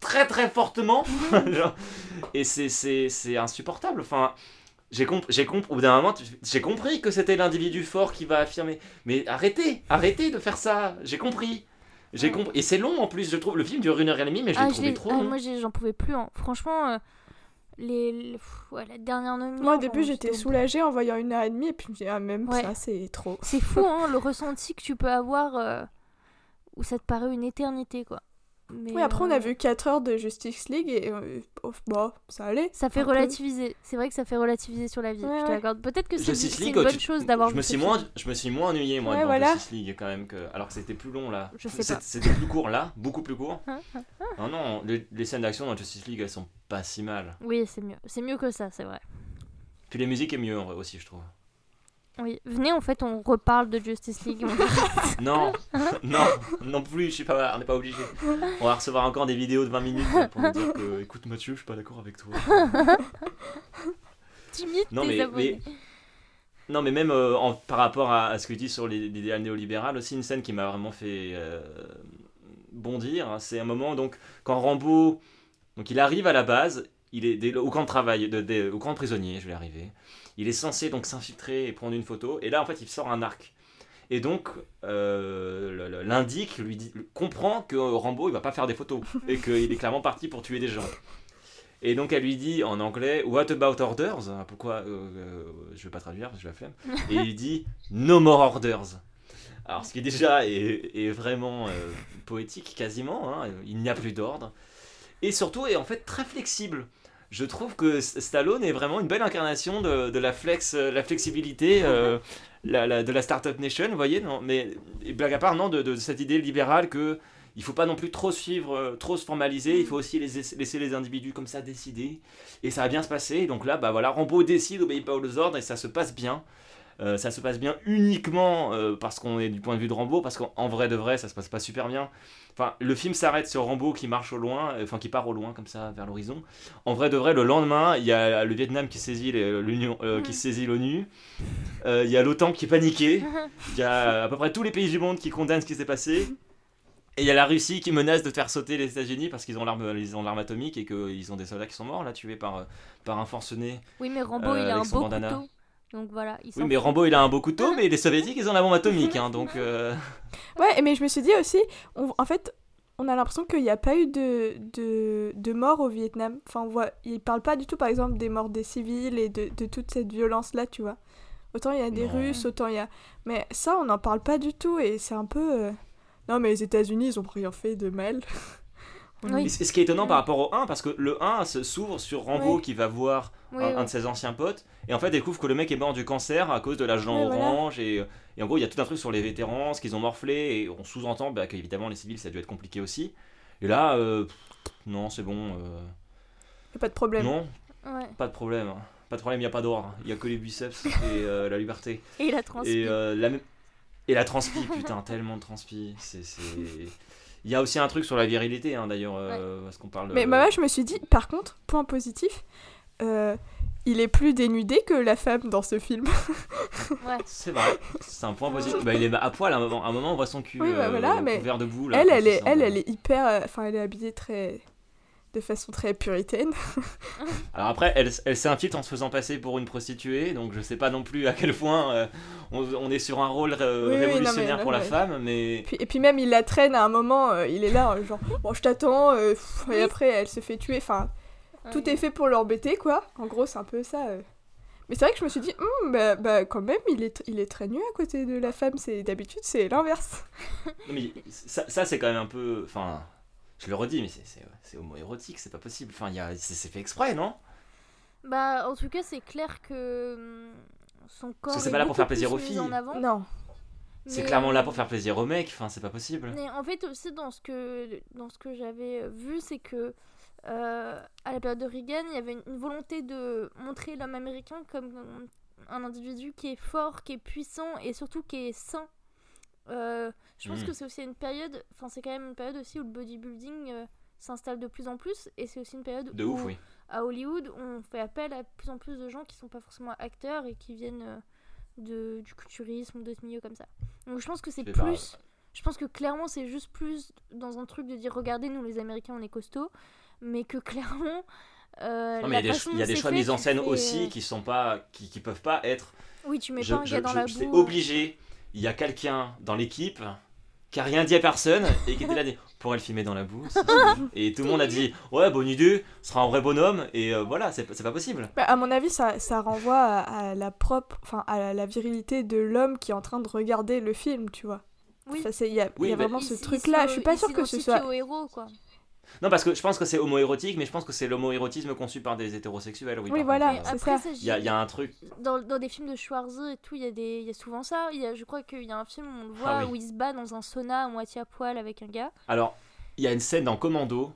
D: très très fortement. Et c'est insupportable. Enfin, j'ai comp j'ai comp au bout d'un moment, j'ai compris que c'était l'individu fort qui va affirmer. Mais arrêtez, arrêtez de faire ça. J'ai compris. J'ai compris. Et c'est long en plus, je trouve. Le film dure une heure et demie, mais je l'ai
E: Ah,
D: trouvé trop
E: ah,
D: long.
E: moi, j'en pouvais plus. hein. Franchement, euh, les, les- pff, ouais, la dernière nomination.
B: Moi, au début, j'étais soulagée en voyant une heure et demie, et puis je me dis, ah, même
E: Ouais.
B: ça, c'est trop.
E: C'est fou, hein, le ressenti que tu peux avoir. euh, où ça te paraît une éternité, quoi. Mais,
B: Oui, après, on
E: euh,
B: a vu 4 heures de Justice League et euh, oh, bon, ça allait.
E: Ça fait relativiser. C'est vrai que ça fait relativiser sur la vie.
B: Ouais,
E: je te l'accorde. Peut-être que c'est une bonne
D: tu-
E: chose d'avoir
D: je
E: vu
D: me suis moins je me suis moins ennuyé moi
B: Ouais,
D: devant
B: voilà.
D: Justice League quand même que alors que c'était plus long là
E: Je sais pas.
D: c'était plus court là beaucoup plus court non non les, les scènes d'action dans Justice League elles sont pas si mal
E: Oui, c'est mieux. C'est mieux que ça, c'est vrai.
D: puis les musiques est mieux en vrai aussi je trouve
E: Oui. Venez, en fait, on reparle de Justice League.
D: non non non plus je suis pas on n'est pas obligé on va recevoir encore des vidéos de 20 minutes pour nous dire que écoute Mathieu je suis pas d'accord avec toi
E: Timide
D: Non,
E: tes
D: mais-
E: abonnés.
D: Non, mais même euh, en- par rapport à, à ce que tu dis sur l'idéal néolibéral, aussi une scène qui m'a vraiment fait euh, bondir, hein, c'est un moment donc quand Rambo, donc il arrive à la base, il est au camp de travail, de, au camp de prisonniers, je vais y arriver. Il est censé donc s'infiltrer et prendre une photo, et là en fait il sort un arc. Et donc euh, l'indique, lui dit, comprend que Rambo il va pas faire des photos et qu'il est clairement parti pour tuer des gens. Et donc elle lui dit en anglais What about orders? Pourquoi euh, euh, Je vais pas traduire parce que j'ai la flemme. Et il dit No more orders. Alors ce qui déjà est, est vraiment euh, poétique quasiment. hein, Il n'y a plus d'ordre. Et surtout est en fait très flexible. Je trouve que Stallone est vraiment une belle incarnation de, de la flex, euh, la flexibilité euh, la- la- de la startup nation, vous voyez. Non, mais blague à part, non, de, de cette idée libérale que il faut pas non plus trop suivre, euh, trop se formaliser. Il faut aussi les laisser, les individus comme ça décider. Et ça va bien se passer. Donc là, bah voilà, Rambo décide, obéit pas aux ordres et ça se passe bien. Euh, ça se passe bien uniquement euh, parce qu'on est du point de vue de Rambo, parce qu'en en vrai de vrai, ça se passe pas super bien. Enfin, le film s'arrête sur Rambo qui marche au loin, euh, enfin qui part au loin comme ça vers l'horizon. En vrai de vrai, le lendemain, il y a le Vietnam qui saisit l'Union, euh, qui saisit l'ONU. Euh, Il y a l'OTAN qui est paniqué. Il y a à peu près tous les pays du monde qui condamnent ce qui s'est passé. Et il y a la Russie qui menace de faire sauter les États-Unis parce qu'ils ont l'arme, ils ont l'arme atomique et qu'ils ont des soldats qui sont morts là, tués par, euh, par un forcené.
E: Oui, mais Rambo,
D: Euh,
E: il a un beau
D: bandana.
E: couteau. Donc voilà, il
D: Oui, mais. Rambo il a un beau couteau, mais les soviétiques ils ont la bombe atomique, hein, donc. euh,
B: Ouais, mais je me suis dit aussi, on- en fait, on a l'impression qu'il n'y a pas eu de, de, de morts au Vietnam. Enfin, on voit, ils parlent pas du tout, par exemple, des morts des civils et de, de toute cette violence-là, tu vois. Autant il y a des
D: Non.
B: Russes, autant il y a... Mais ça, on n'en parle pas du tout et c'est un peu... euh, Non, mais les États-Unis, ils ont rien fait de mal.
E: Oui.
D: Et ce qui est étonnant par rapport au 1, parce que le 1 se- s'ouvre sur Rambo qui va voir
E: Oui,
D: un, de ses anciens potes, et en fait découvre que le mec est mort du cancer à cause de l'agent
B: voilà.
D: orange, et, et en gros il y a tout un truc sur les vétérans, ce qu'ils ont morflé, et on sous-entend bah, qu'évidemment les civils ça a dû être compliqué aussi. Et là, euh, pff, non, c'est bon, euh,
B: a pas de problème.
D: non,
E: Ouais.
D: pas de problème. hein. Pas de problème, il n'y a pas d'ordre, il n'y a que les biceps et euh, la liberté.
E: Et il a transmis.
D: Et, euh, la... et la transpi, putain, tellement de transpi. C'est... Il y a aussi un truc sur la virilité, hein, d'ailleurs, euh, parce qu'on parle.
B: Mais bah, moi, je me suis dit, par contre, point positif, euh, il est plus dénudé que la femme dans ce film.
E: Ouais.
D: C'est vrai, c'est un point positif. Bah, il est à poil, à un moment, à un moment on voit son cul
B: Oui, bah,
D: euh,
B: mais
D: couvert de boue. Là,
B: elle, elle est, elle, elle est hyper... euh, Enfin, elle est habillée très... de façon très puritaine.
D: Alors après, elle, elle s'infiltre en se faisant passer pour une prostituée, donc je sais pas non plus à quel point euh, on, on est sur un rôle euh,
B: Oui, oui, non, mais-
D: révolutionnaire
B: non,
D: pour la
B: mais-
D: femme, mais
B: Puis- et puis même, il la traîne à un moment, euh, il est là, euh, genre, bon, je t'attends, euh, et après, elle se fait tuer. Enfin, tout est fait pour l'embêter, quoi. En gros, c'est un peu ça. euh. Mais c'est vrai que je me suis dit, Hum, bah, bah, quand même, il est, il est très nu à côté de la femme. C'est D'habitude, c'est l'inverse.
D: Non, mais ça, ça, c'est quand même un peu. Enfin, je le redis, mais c'est, c'est, c'est homo-érotique, c'est pas possible. Enfin, il y a, c'est, fait exprès, non?
E: Bah, en tout cas, c'est clair que hum, son corps.
D: que c'est
E: est
D: pas là pour faire plaisir aux filles.
E: En avant.
B: Non.
D: C'est clairement là pour faire plaisir aux mecs, enfin, c'est pas possible.
E: Mais en fait aussi dans ce que dans ce que j'avais vu, c'est que euh, à la période de Reagan, il y avait une, une volonté de montrer l'homme américain comme un individu qui est fort, qui est puissant et surtout qui est sain. Euh, je pense
D: Mhm.
E: que c'est aussi une période, enfin c'est quand même une période aussi où le bodybuilding euh, s'installe de plus en plus et c'est aussi une période
D: De
E: où
D: ouf, oui.
E: à Hollywood on fait appel à plus en plus de gens qui sont pas forcément acteurs et qui viennent euh, de, du culturisme ou d'autres milieux comme ça. Donc je pense que c'est
D: C'est
E: plus je pense que clairement, c'est juste plus dans un truc de dire regardez, nous les Américains, on est costauds, mais que clairement. euh,
D: Non, mais il y a des, y a des
E: c'est
D: choix de
E: fait,
D: mise en scène aussi qui sont pas, qui, qui peuvent pas être.
E: Oui, tu mets
D: Je-
E: pas un
D: je-
E: gars dans
D: je-
E: la
D: C'est
E: boue. euh.
D: obligé. Il y a quelqu'un dans l'équipe qui a rien dit à personne et qui était là, pourrait le filmer dans la boue. si, et tout le monde a dit, ouais, bonne idée, ce sera un vrai bonhomme. Et euh, voilà, c'est c'est pas possible.
B: Bah, à mon avis, ça, ça renvoie à, à la propre, enfin, à la virilité de l'homme qui est en train de regarder le film, tu vois.
E: Oui.
B: Enfin, il y a,
D: Oui,
B: y a vraiment
E: Il
B: ce truc-là. Je suis pas sûre que ce soit.
E: au héros, quoi.
D: Non, parce que je pense que c'est homo-érotique, mais je pense que c'est l'homo-érotisme conçu par des hétérosexuels. Oui,
B: Oui, voilà,
D: euh, Il y, a- il y a un truc.
E: dans, dans des films de Schwarzy et tout, il y, a des- il y a souvent ça. Il y a, je crois qu'il y a un film où on le voit
D: Ah oui.
E: où il se bat dans un sauna à moitié à poil avec un gars.
D: Alors, il y a une scène dans Commando,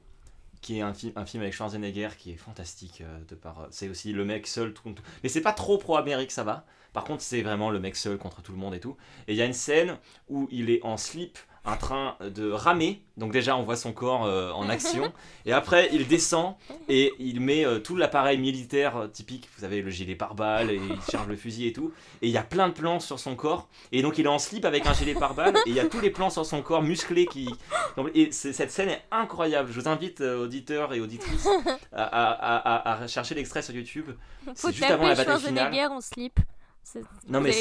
D: qui est un, film un film avec Schwarzenegger qui est fantastique. euh, de par, c'est aussi le mec seul contre tout. Mais c'est pas trop pro-Amérique, ça va. Par contre, c'est vraiment le mec seul contre tout le monde et tout. Et il y a une scène où il est en slip, en train de ramer. Donc déjà, on voit son corps euh, en action. Et après, il descend et il met euh, tout l'appareil militaire euh, typique. Vous savez, le gilet pare-balles, et il charge le fusil et tout. Et il y a plein de plans sur son corps. Et donc, il est en slip avec un gilet pare-balles. Et il y a tous les plans sur son corps musclé qui. Et cette scène est incroyable. Je vous invite, auditeurs et auditrices, à, à- à- à chercher l'extrait sur YouTube. C'est juste avant la bataille finale.
E: En slip. C'est-
D: Non mais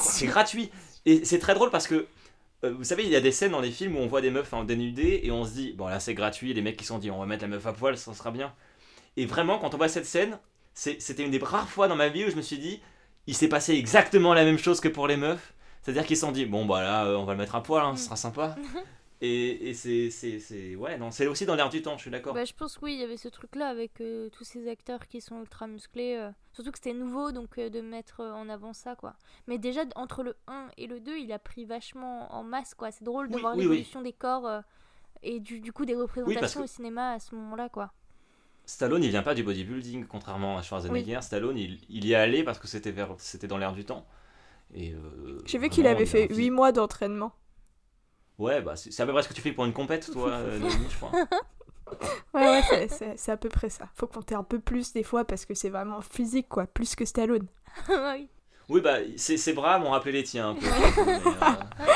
D: c'est gratuit et c'est très drôle parce que euh, vous savez il y a des scènes dans les films où on voit des meufs en dénudé et on se dit bon là c'est gratuit les mecs qui sont dit on va mettre la meuf à poil ça sera bien. Et vraiment quand on voit cette scène c'était une des rares fois dans ma vie où je me suis dit il s'est passé exactement la même chose que pour les meufs. C'est à dire qu'ils se sont dit bon bah là euh, on va le mettre à poil hein, ce sera sympa et, et c'est c'est c'est- ouais non c'est aussi dans l'air du temps je suis d'accord
E: Bah, je pense que oui, il y avait ce truc-là avec euh, tous ces acteurs qui sont ultra musclés. euh, surtout que c'était nouveau, donc euh, de mettre en avant ça, quoi. Mais déjà, entre le 1 et le 2, il a pris vachement en masse, quoi. C'est drôle de
D: Oui,
E: voir
D: oui, oui.
E: l'évolution des corps euh, et du, du coup des représentations au cinéma à ce moment-là, quoi.
D: Stallone, il vient pas du bodybuilding, contrairement à Schwarzenegger. Stallone, il, il y est allé parce que c'était vers, c'était dans l'air du temps. Et euh,
B: J'ai vu qu'il avait fait
D: un physique-
B: 8 mois d'entraînement.
D: Ouais, bah c'est c'est à peu près ce que tu fais pour une compète, toi, euh, Noémie, je crois.
B: Ouais, ouais, c'est- à peu près ça. Faut compter un peu plus des fois parce que c'est vraiment physique, quoi. Plus que Stallone.
E: oui.
D: Oui, bah ses, ses bras m'ont rappelé les tiens un peu. Mais, euh,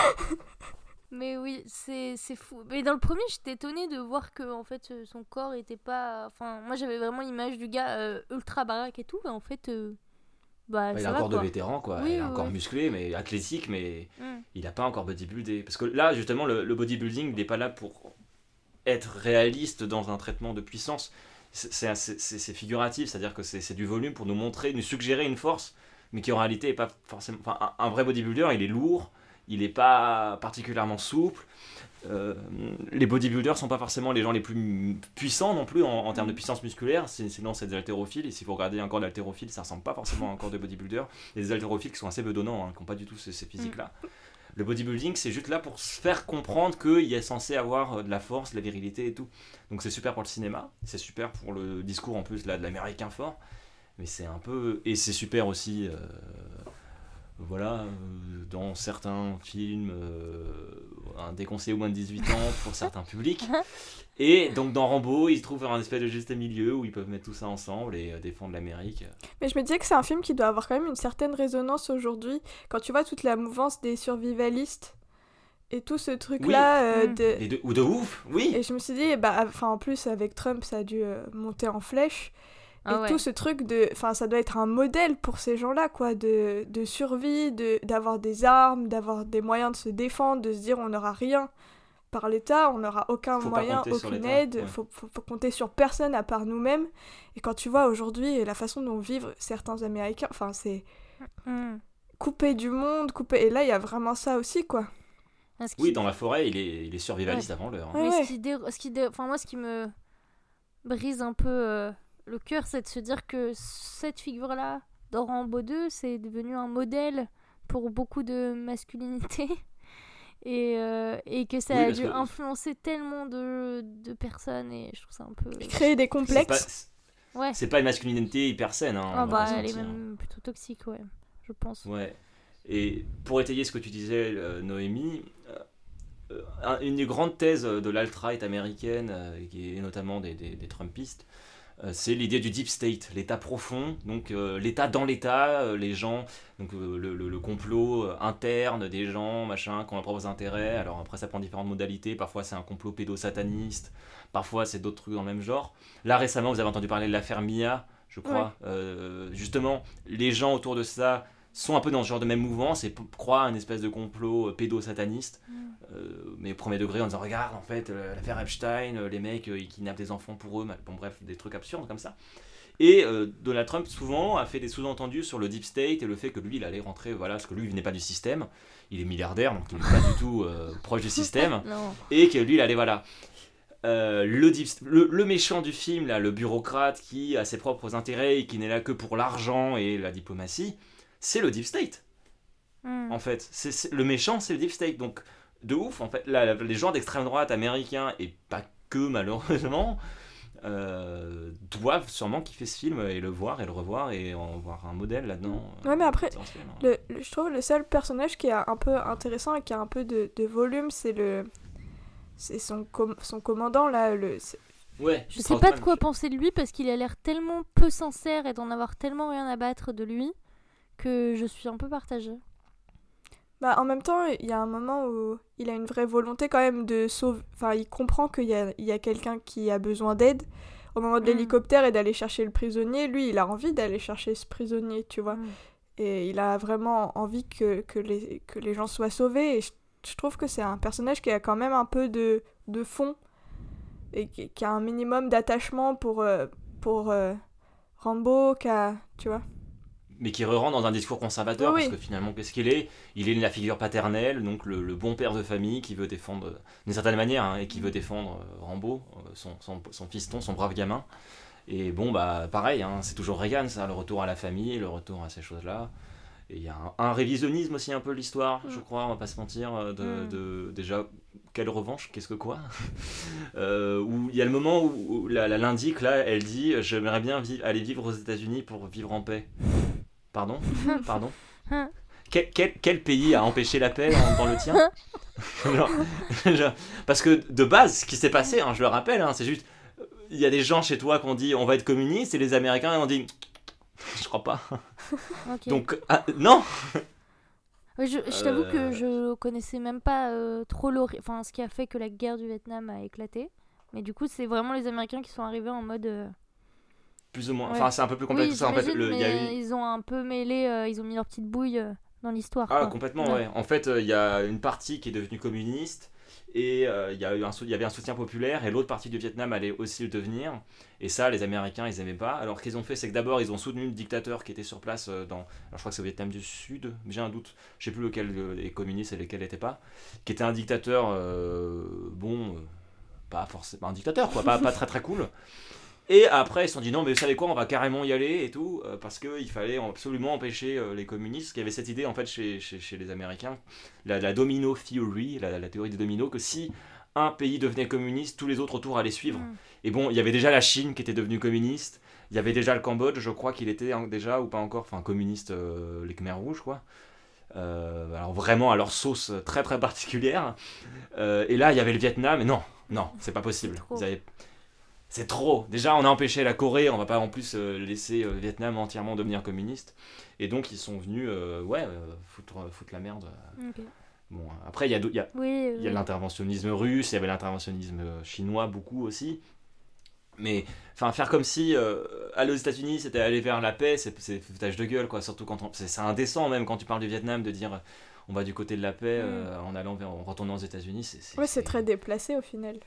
E: Mais oui, c'est c'est fou. Mais dans le premier, j'étais étonnée de voir que en fait euh, son corps était pas. Enfin, moi j'avais vraiment l'image du gars euh, ultra baraque et tout, et en fait, euh, bah,
D: il a
E: va,
D: corps de vétéran, quoi.
E: Oui,
D: il
E: oui,
D: corps
E: oui.
D: musclé, mais athlétique, mais
E: Mm.
D: il a pas encore bodybuildé. Parce que là, justement, le, le bodybuilding, il n'est pas là pour être réaliste dans un traitement de puissance. C'est- figuratif, c'est-à-dire que c'est c'est du volume pour nous montrer, nous suggérer une force, mais qui en réalité est pas forcément. Enfin, un, un vrai bodybuilder, il est lourd, il n'est pas particulièrement souple. Euh, les bodybuilders sont pas forcément les gens les plus puissants non plus en, en termes de puissance musculaire, sinon c'est des haltérophiles. Et si vous regardez un corps d'haltérophile, ça ressemble pas forcément à un corps de bodybuilder. A des haltérophiles qui sont assez bedonnants, hein, qui n'ont pas du tout ces, ces physiques-là. Le bodybuilding, c'est juste là pour se faire comprendre qu'il est censé avoir euh, de la force, de la virilité et tout. Donc c'est super pour le cinéma, c'est super pour le discours en plus là, de l'américain fort, mais c'est un peu. Et c'est super aussi. euh, voilà, euh, dans certains films, euh, un déconseillé au moins de 18 ans pour certains publics. Et donc dans Rambo, ils trouvent un espèce de juste milieu où ils peuvent mettre tout ça ensemble et euh, défendre l'Amérique.
B: Mais je me disais que c'est un film qui doit avoir quand même une certaine résonance aujourd'hui. Quand tu vois toute la mouvance des survivalistes et tout ce truc-là euh,
E: Mm.
B: de...
D: Et de, ou de ouf, oui
B: Et je me suis dit, bah, enfin, en plus, avec Trump, ça a dû euh, monter en flèche.
E: Ah
B: et
E: ouais.
B: tout ce truc de. Enfin, ça doit être un modèle pour ces gens-là, quoi, de, de survie, de- d'avoir des armes, d'avoir des moyens de se défendre, de se dire on n'aura rien par l'État, on n'aura aucun
D: Faut
B: moyen, aucune aide,
D: ouais.
B: faut, faut, faut compter sur personne à part nous-mêmes. Et quand tu vois aujourd'hui la façon dont vivent certains Américains, enfin, c'est
E: Mm.
B: coupé du monde, coupé. Et là, il y a vraiment ça aussi, quoi.
E: Ah,
D: Oui, dans la forêt, il est, il est survivaliste avant l'heure. hein.
B: Ouais,
E: Mais
B: ouais.
E: ce qui, dé- ce qui dé- enfin moi ce qui me brise un peu euh, le cœur, c'est de se dire que cette figure-là, dans Rambo 2, c'est devenu un modèle pour beaucoup de masculinité. Et, euh, et que ça
D: Oui,
E: a dû
D: que-
E: influencer tellement de, de personnes et je trouve ça un peu...
B: Créer des
D: C'est
B: complexes.
D: pas,
E: Ouais.
D: c'est pas une masculinité hyper saine. Hein,
E: Ah bah
D: pas
E: elle est même plutôt toxique, ouais, je pense.
D: Ouais. Et pour étayer ce que tu disais, euh, Noémie, euh, un- une des grandes thèses de l'alt-right américaine, qui est notamment des, des- des Trumpistes, euh, c'est l'idée du deep state, l'état profond, donc euh, l'état dans l'état, euh, les gens, donc euh, le, le- le complot euh, interne des gens, machin, qui ont leurs propres intérêts. Alors après, ça prend différentes modalités. Parfois, c'est un complot pédosataniste, parfois, c'est d'autres trucs dans le même genre. Là, récemment, vous avez entendu parler de l'affaire Mia, je crois. Euh, justement, les gens autour de ça sont un peu dans ce genre de même mouvance et croient à une espèce de complot euh, pédosataniste,
E: Mm.
D: euh, mais au premier degré en disant regarde en fait euh, l'affaire Epstein, les mecs ils kidnappent des enfants pour eux, bon bref des trucs absurdes comme ça. Et euh, Donald Trump souvent a fait des sous-entendus sur le deep state et le fait que lui il allait rentrer, voilà, parce que lui il venait pas du système, il est milliardaire donc il n'est pas du tout euh, proche du système et que lui il allait voilà. Euh, le, deep- le, le méchant du film, là, le bureaucrate qui a ses propres intérêts et qui n'est là que pour l'argent et la diplomatie, c'est le deep state
E: Mm.
D: en fait. C'est, le méchant, c'est le deep state. Donc, de ouf, en fait. Là, les gens d'extrême droite américains, et pas que malheureusement, euh, doivent sûrement kiffer ce film et le voir et le revoir et en voir un modèle là-dedans. euh,
B: Ouais, mais après. Le, le- je trouve le seul personnage qui est un peu intéressant et qui a un peu de, de volume, c'est le. C'est son, com- son commandant là. Le,
D: Ouais,
E: Je sais pas de quoi penser de lui parce qu'il a l'air tellement peu sincère et d'en avoir tellement rien à battre de lui que je suis un peu partagée.
B: Bah, en même temps, il y a un moment où il a une vraie volonté quand même de sauver. Enfin, il comprend qu'il y a, il y a quelqu'un qui a besoin d'aide au moment de
E: Mm.
B: l'hélicoptère et d'aller chercher le prisonnier. Lui, il a envie d'aller chercher ce prisonnier, tu vois.
E: Mm.
B: Et il a vraiment envie que, que, les, que les gens soient sauvés. Et je, je trouve que c'est un personnage qui a quand même un peu de, de fond et qui, qui a un minimum d'attachement pour, euh, pour euh, Rambo, qui a, tu vois.
D: Mais qui re-rentre dans un discours conservateur,
B: Oui,
D: parce
B: oui.
D: que finalement, qu'est-ce qu'il est? Il est la figure paternelle, donc le, le bon père de famille qui veut défendre, euh, d'une certaine manière, hein, et qui veut défendre euh, Rambo, euh, son, son, son fiston, son brave gamin. Et bon, bah pareil, hein, c'est toujours Reagan, ça, le retour à la famille, le retour à ces choses-là. Et il y a un, un révisionnisme aussi un peu de l'histoire, je
B: Mm.
D: crois, on va pas se mentir, de,
E: Mm.
D: de- déjà, quelle revanche, qu'est-ce que quoi? Euh, Où il y a le moment où, où la, la l'indique, là, elle dit, j'aimerais bien vi- aller vivre aux États-Unis pour vivre en paix. Pardon Pardon quel, quel- quel pays a empêché la paix dans, dans le tien Genre- genre- Parce que de base, ce qui s'est passé, hein, je le rappelle, hein, c'est juste, euh, il y a des gens chez toi qui ont dit on va être communiste et les Américains ont dit je crois pas. Donc, ah, non
E: je je t'avoue
D: Euh.
E: que je connaissais même pas euh, trop enfin, ce qui a fait que la guerre du Vietnam a éclaté. Mais du coup, c'est vraiment les Américains qui sont arrivés en mode. euh,
D: Plus ou moins.
E: Ouais.
D: Enfin, c'est un peu plus complexe
E: oui,
D: que ça en fait.
E: j'imagine,
D: Le- il y a
E: mais
D: eu...
E: ils ont un peu mêlé, euh, ils ont mis leur petite bouille euh, dans l'histoire.
D: Ah,
E: quoi.
D: complètement, ouais. En fait, euh, il y a une partie qui est devenue communiste et il y, a eu un sou- il y avait un soutien populaire et l'autre partie du Vietnam allait aussi le devenir. Et ça, les Américains, ils aimaient pas. Alors, ce qu'ils ont fait, c'est que d'abord, ils ont soutenu le dictateur qui était sur place dans. Alors, je crois que c'est au Vietnam du Sud, j'ai un doute. Je sais plus lequel euh, est communiste et lequel n'était pas. Qui était un dictateur, bon, pas forcément un dictateur, quoi, pas, pas très très cool. Et après, ils se sont dit non, mais vous savez quoi, on va carrément y aller et tout, euh, parce qu'il fallait absolument empêcher euh, les communistes. Qui avait cette idée en fait chez, chez, chez les Américains, la, la domino theory, la, la théorie des dominos, que si un pays devenait communiste, tous les autres autour allaient suivre.
E: Mm.
D: Et bon, il y avait déjà la Chine qui était devenue communiste, il y avait déjà le Cambodge, je crois qu'il était déjà, ou pas encore, enfin communiste, euh, les Khmers rouges, quoi. Euh, alors vraiment à leur sauce très très particulière. Et là, il y avait le Vietnam, et non, non, c'est pas possible. Ils avaient- C'est trop. Déjà, on a empêché la Corée, on va pas en plus euh, laisser euh, le Vietnam entièrement devenir communiste. Et donc, ils sont venus, euh, ouais, euh, foutre, foutre la merde. Bon, après, il y a, y
E: Oui,
D: il y a l'interventionnisme russe, il y avait l'interventionnisme euh, chinois beaucoup aussi. Mais enfin, faire comme si euh, aller aux États-Unis c'était aller vers la paix, c'est foutage de gueule quoi. Surtout quand on- c'est indécent même quand tu parles du Vietnam de dire euh, on va du côté de la paix
E: Mm.
D: euh, en allant vers, en retournant aux États-Unis.
B: Ouais, c'est très déplacé au final.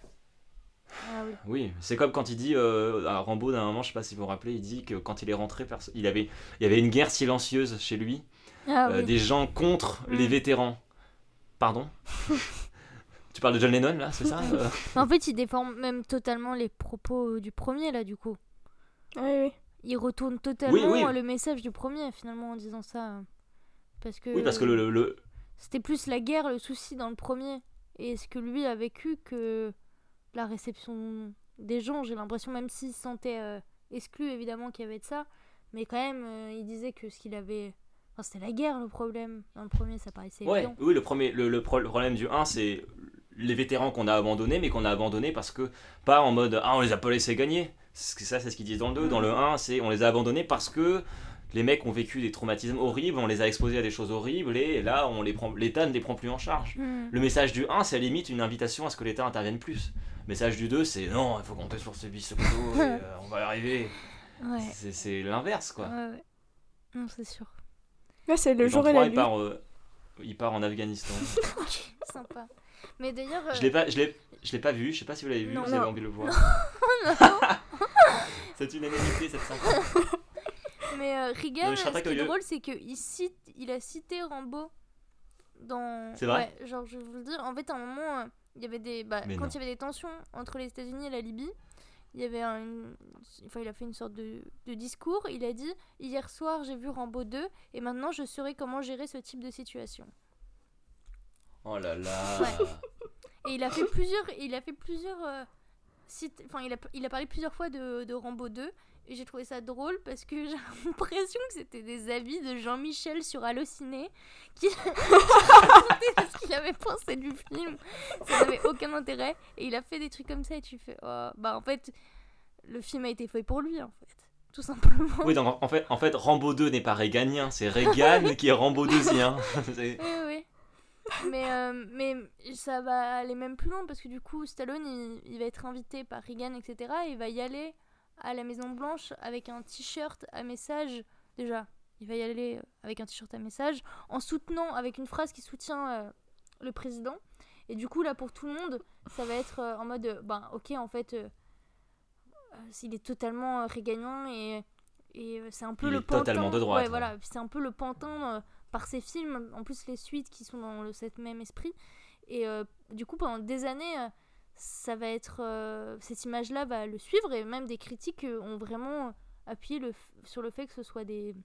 E: Ah oui.
D: oui, c'est comme quand il dit euh, à Rambo d'un moment, je sais pas si vous vous rappelez, il dit que quand il est rentré, il avait, il y avait une guerre silencieuse chez lui,
E: Ah
D: euh,
E: oui.
D: des gens contre les
E: Mm.
D: vétérans. Pardon Tu parles de John Lennon là, c'est ça euh
E: En fait, il déforme même totalement les propos du premier, là, du coup.
B: Oui, oui.
E: Il retourne totalement
D: oui.
E: le message du premier, finalement, en disant ça. Parce que.
D: Oui, parce que le, le- le-
E: C'était plus la guerre, le souci dans le premier. Et ce que lui a vécu que la réception des gens, j'ai l'impression, même s'il se sentait euh, exclu, évidemment, qu'il y avait de ça. Mais quand même, euh, il disait que ce qu'il avait. Enfin, c'était la guerre le problème. Dans le premier, ça paraissait
D: Ouais,
E: évident.
D: oui, le, premier, le, le pro- le problème du 1, c'est les vétérans qu'on a abandonnés, mais qu'on a abandonnés parce que, pas en mode Ah, on les a pas laissés gagner. Ça, c'est ce qu'ils disent dans le 2. Dans le 1, c'est on les a abandonnés parce que les mecs ont vécu des traumatismes horribles, on les a exposés à des choses horribles, et là, on les prend, l'État ne les prend plus en charge.
E: Mm.
D: Le message du 1, c'est à la limite une invitation à ce que l'État intervienne plus. Le message du 2, c'est non, il faut compter sur ces bis et euh, on va y arriver.
E: Ouais.
D: C'est- C'est l'inverse, quoi.
E: Ouais, ouais. Non, c'est sûr.
B: Là, c'est le
D: Et dans
B: jour et la
D: il
B: nuit.
D: part, euh, il part en Afghanistan.
E: Sympa. Mais d'ailleurs.
D: je l'ai pas, je l'ai, je l'ai pas vu. Je sais pas si vous l'avez vu.
E: Non.
D: vous avez envie de le voir.
E: Non.
D: C'est une unanimité cette sympa.
E: Mais euh, Reagan, ce qui est drôle, c'est qu'il cite, il a cité Rambo dans.
D: C'est vrai
E: Ouais, genre, je vais vous le dire. En fait, à un moment, euh, il y avait des. Bah, quand
D: non.
E: il y avait des tensions entre les États-Unis et la Libye, il y avait un. une- Enfin, il a fait une sorte de, de discours. Il a dit Hier soir, j'ai vu Rambo 2 et maintenant, je saurai comment gérer ce type de situation.
D: Oh là là.
E: Ouais. Et il a fait plusieurs. Il a fait plusieurs. euh, Enfin, il a, il a parlé plusieurs fois de, de Rambo 2. J'ai trouvé ça drôle parce que j'ai l'impression que c'était des avis de Jean-Michel sur Allociné qui, racontait ce qu'il avait pensé du film. Ça n'avait aucun intérêt. Et il a fait des trucs comme ça et tu fais. Oh, bah en fait, le film a été fait pour lui en fait. Tout simplement.
D: Oui, donc en- fait, en fait, Rambo 2 n'est pas Reaganien, c'est Reagan qui est Rambo 2ien. C'est-
E: Oui, oui. Mais, euh, mais ça va aller même plus loin parce que du coup, Stallone, il, il va être invité par Reagan, etc. Et il va y aller à la Maison Blanche avec un t-shirt à message. Déjà, il va y aller euh, avec un t-shirt à message en soutenant, avec une phrase qui soutient euh, le président. Et du coup, là, pour tout le monde, ça va être euh, en mode, euh, ben, ok, en fait, il est totalement régagnant et, et c'est un peu
D: Il
E: le
D: est
E: pantin.
D: totalement de droite,
E: Ouais,
D: ouais.
E: voilà, c'est un peu le pantin par ces films, en plus les suites qui sont dans le, cet même esprit. Et du coup, pendant des années, ça va être euh, cette image-là va le suivre et même des critiques euh, ont vraiment appuyé le sur le fait que ce soit des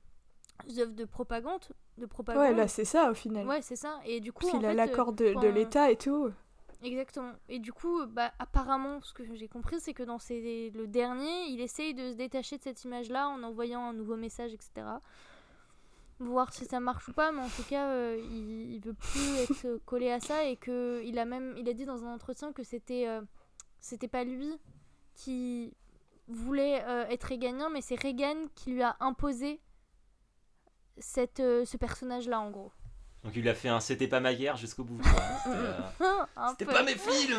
E: œuvres de propagande, de propagande.
B: Ouais, là, c'est ça au final.
E: Ouais, c'est ça. Et du coup, en
B: qu'il a l'accord de, de l'État et tout.
E: Exactement. Et du coup, bah, apparemment, ce que j'ai compris, c'est que dans ces- le dernier, il essaye de se détacher de cette image-là en envoyant un nouveau message, etc. Voir si ça marche ou pas, mais en tout cas, euh, il, il veut plus être collé à ça et que il a même, il a dit dans un entretien que c'était, euh, c'était pas lui qui voulait euh, être réganien, mais c'est Reagan qui lui a imposé cette, euh, ce personnage-là, en gros.
D: Donc il a fait un C'était pas ma guerre jusqu'au bout. quoi. C'était, euh, pas mes films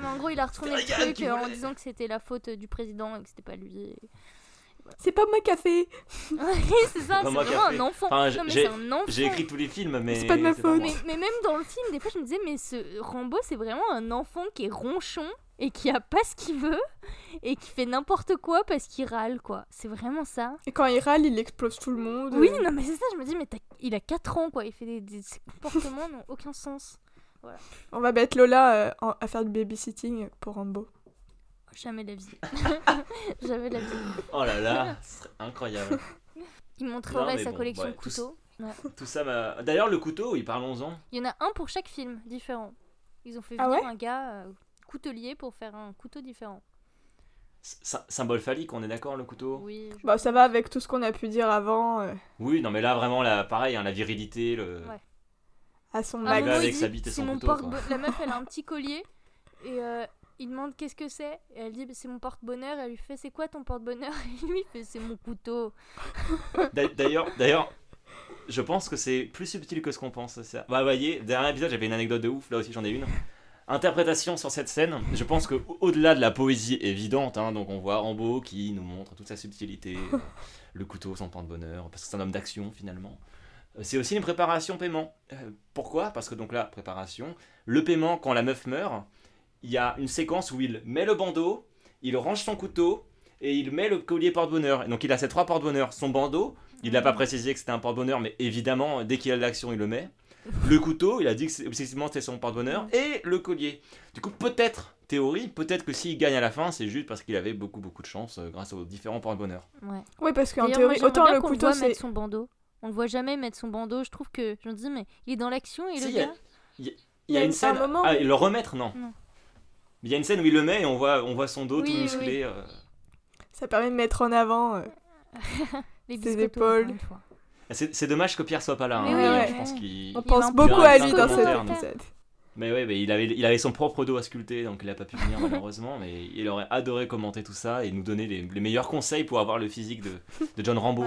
E: mais en gros, il a retourné le truc en disant que c'était la faute du président et que c'était pas lui. et-
B: C'est pas moi qui a fait.
E: C'est ça, c'est vraiment un enfant.
D: Enfin,
E: Non, mais
D: j'ai-
E: c'est un enfant.
D: J'ai écrit tous les films, mais.
B: C'est pas de ma faute.
E: Mais, mais même dans le film, des fois, je me disais, mais ce Rambo, c'est vraiment un enfant qui est ronchon et qui a pas ce qu'il veut et qui fait n'importe quoi parce qu'il râle, quoi. C'est vraiment ça.
B: Et quand il râle, il explose tout le monde.
E: Oui, non, mais c'est ça, je me dis, mais il a 4 ans, quoi. Il fait des, des comportements n'ont aucun sens.
B: On va mettre Lola euh, en- à faire du babysitting pour Rambo.
E: Jamais la vie. Jamais la vie.
D: Oh là là, ce serait incroyable.
E: Il montrerait sa
D: bon,
E: collection
D: ouais,
E: de
D: tout-
E: couteaux. Ouais.
D: Tout ça m'a. D'ailleurs, le couteau, oui, parlons-en.
E: Il y en a un pour chaque film différent. Ils ont fait
B: Ah
E: venir
B: ouais
E: un gars euh, coutelier pour faire un couteau différent.
D: Sy- Symbole phallique, on est d'accord, le couteau?
E: Oui. je-
B: Bah, ça va avec tout ce qu'on a pu dire avant. euh,
D: Oui, non, mais là, vraiment, là, pareil, hein, la virilité, le.
E: Ouais.
B: à son
E: moment,
D: avec sa bite et son couteau,
E: porte. La meuf, elle a un petit collier et euh, il demande qu'est-ce que c'est? Et elle dit bah, c'est mon porte-bonheur. Elle lui fait c'est quoi ton porte-bonheur? Et lui fait c'est mon couteau.
D: D'a- D'ailleurs, d'ailleurs, je pense que c'est plus subtil que ce qu'on pense. Ça. Bah, vous voyez, dernier épisode, j'avais une anecdote de ouf, là aussi j'en ai une. Interprétation sur cette scène, je pense que au- au-delà de la poésie évidente, hein, donc on voit Rambo qui nous montre toute sa subtilité, euh, le couteau, son porte-bonheur, parce que c'est un homme d'action finalement. Euh, C'est aussi une préparation paiement. Euh, pourquoi? Parce que donc là, préparation, le paiement quand la meuf meurt, il y a une séquence où il met le bandeau, il range son couteau et il met le collier porte-bonheur. Et donc il a ces trois porte-bonheur, son bandeau, il n'a pas précisé que c'était un porte-bonheur, mais évidemment, dès qu'il a de l'action, il le met. Le couteau, il a dit que c'est- effectivement c'était son porte-bonheur. Et le collier. Du coup, peut-être, théorie, peut-être que s'il gagne à la fin, c'est juste parce qu'il avait beaucoup, beaucoup de chance euh, grâce aux différents porte-bonheur.
E: Ouais.
B: Ouais, parce qu'en
E: moi,
B: théorie, autant
E: bien
B: le
E: qu'on
B: couteau,
E: voit
B: c'est.
E: mettre son bandeau. On le voit jamais mettre son bandeau. Je trouve que je me dis mais il est dans l'action et
D: Si,
E: le
D: il y a-
E: gars.
D: Il y a une
B: un
D: scène.
B: moment
D: Ah,
B: où-
D: le remettre, non.
E: Non.
D: Il y a une scène où il le met et on voit, on voit son dos
E: Oui,
D: tout
E: oui,
D: musclé. euh.
B: Ça permet de mettre en avant. euh,
E: Les
B: Ses épaules.
E: fois.
D: C'est dommage que Pierre soit pas là. Hein.
B: oui, ouais.
D: Je pense qu'il.
B: On pense beaucoup à lui dans cet épisode.
D: Mais mais il avait, il avait son propre dos à sculpter, donc il a pas pu venir malheureusement. Mais il aurait adoré commenter tout ça et nous donner les, les meilleurs conseils pour avoir le physique de, de John Rambo.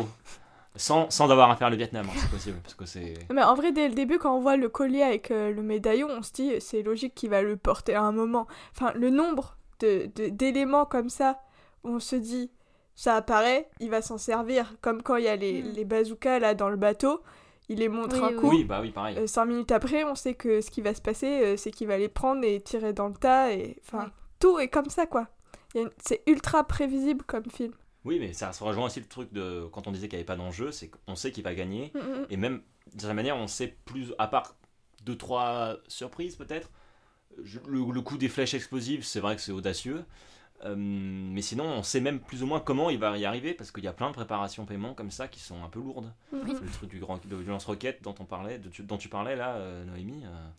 D: Sans, sans avoir à faire le Vietnam, hein, c'est possible. Parce que c'est.
B: Mais en vrai, dès le début, quand on voit le collier avec euh, le médaillon, on se dit c'est logique qu'il va le porter à un moment. Enfin, le nombre de- de- d'éléments comme ça, on se dit ça apparaît, il va s'en servir. Comme quand il y a les,
E: Mm.
B: les bazookas là dans le bateau, il les montre
E: Oui,
B: un
E: oui.
B: coup.
D: Oui, bah oui, pareil.
B: Euh, cinq minutes après, on sait que ce qui va se passer, euh, c'est qu'il va les prendre et tirer dans le tas. Et enfin,
E: Oui.
B: tout est comme ça, quoi. Une- C'est ultra prévisible comme film.
D: Oui, mais ça se rejoint aussi le truc de quand on disait qu'il n'y avait pas d'enjeu, c'est qu'on sait qu'il va gagner.
B: Mm, mm.
D: Et même, d'une certaine manière, on sait plus, à part deux, trois surprises peut-être. Le, le coup des flèches explosives, c'est vrai que c'est audacieux. Euh, mais sinon, on sait même plus ou moins comment il va y arriver, parce qu'il y a plein de préparations paiement comme ça qui sont un peu lourdes.
B: Mm, mm.
D: Le truc du grand, de lance-roquette dont, on parlait, de dont tu parlais là, euh, Noémie. euh,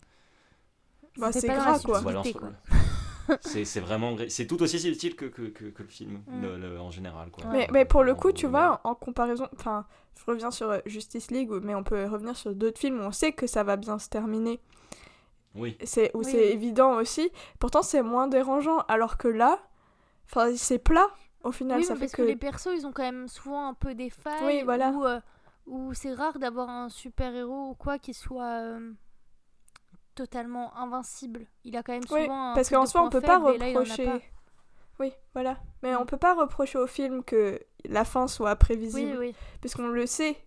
B: Bah, c'est gras, quoi.
D: voilà,
E: quoi.
D: c'est c'est vraiment c'est tout aussi subtil que, que, que, que le film
E: Mm.
D: le- le- en général quoi.
B: Mais, mais pour le coup, tu vois, en comparaison, enfin, je reviens sur euh, Justice League, mais on peut revenir sur d'autres films où on sait que ça va bien se terminer.
D: oui
B: C'est où
E: Oui,
B: c'est évident aussi. Pourtant, c'est moins dérangeant, alors que là, enfin, c'est plat. Au final,
E: Oui,
B: ça
E: mais
B: fait
E: parce
B: que.
E: que... les persos, ils ont quand même souvent un peu des failles.
B: Oui, voilà.
E: Où, euh, où c'est rare d'avoir un super-héros ou quoi qui soit euh, totalement invincible. Il a quand même souvent
B: Oui,
E: un
B: parce qu'en
E: de
B: soi, on peut pas
E: là,
B: reprocher.
E: pas.
B: Oui, voilà. Mais
E: Mm.
B: on peut pas reprocher au film que la fin soit prévisible,
E: Oui, oui.
B: puisqu'on le sait.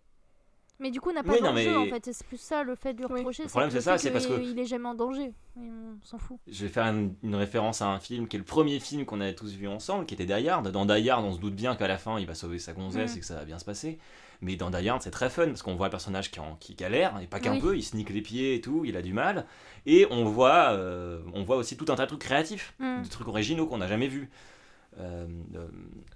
E: Mais du coup, on n'a pas
D: Oui,
E: d'enjeu
D: mais-
E: en fait. C'est plus ça le fait de lui
B: Oui.
E: reprocher.
D: Le problème, c'est ça, c'est parce que-
E: Il est jamais en danger. Et on s'en fout.
D: Je vais faire une, une référence à un film qui est le premier film qu'on avait tous vu ensemble, qui était Die Hard. Dans Die Hard, on se doute bien qu'à la fin, il va sauver sa gonzesse
E: Mm.
D: et que ça va bien se passer. Mais dans Die Hard, c'est très fun parce qu'on voit un personnage qui, en- qui galère, et pas qu'un
E: Oui.
D: peu, il se nique les pieds et tout, il a du mal. Et on voit, euh, on voit aussi tout un tas de trucs créatifs,
E: Mm.
D: des trucs originaux qu'on n'a jamais vus. Euh, euh,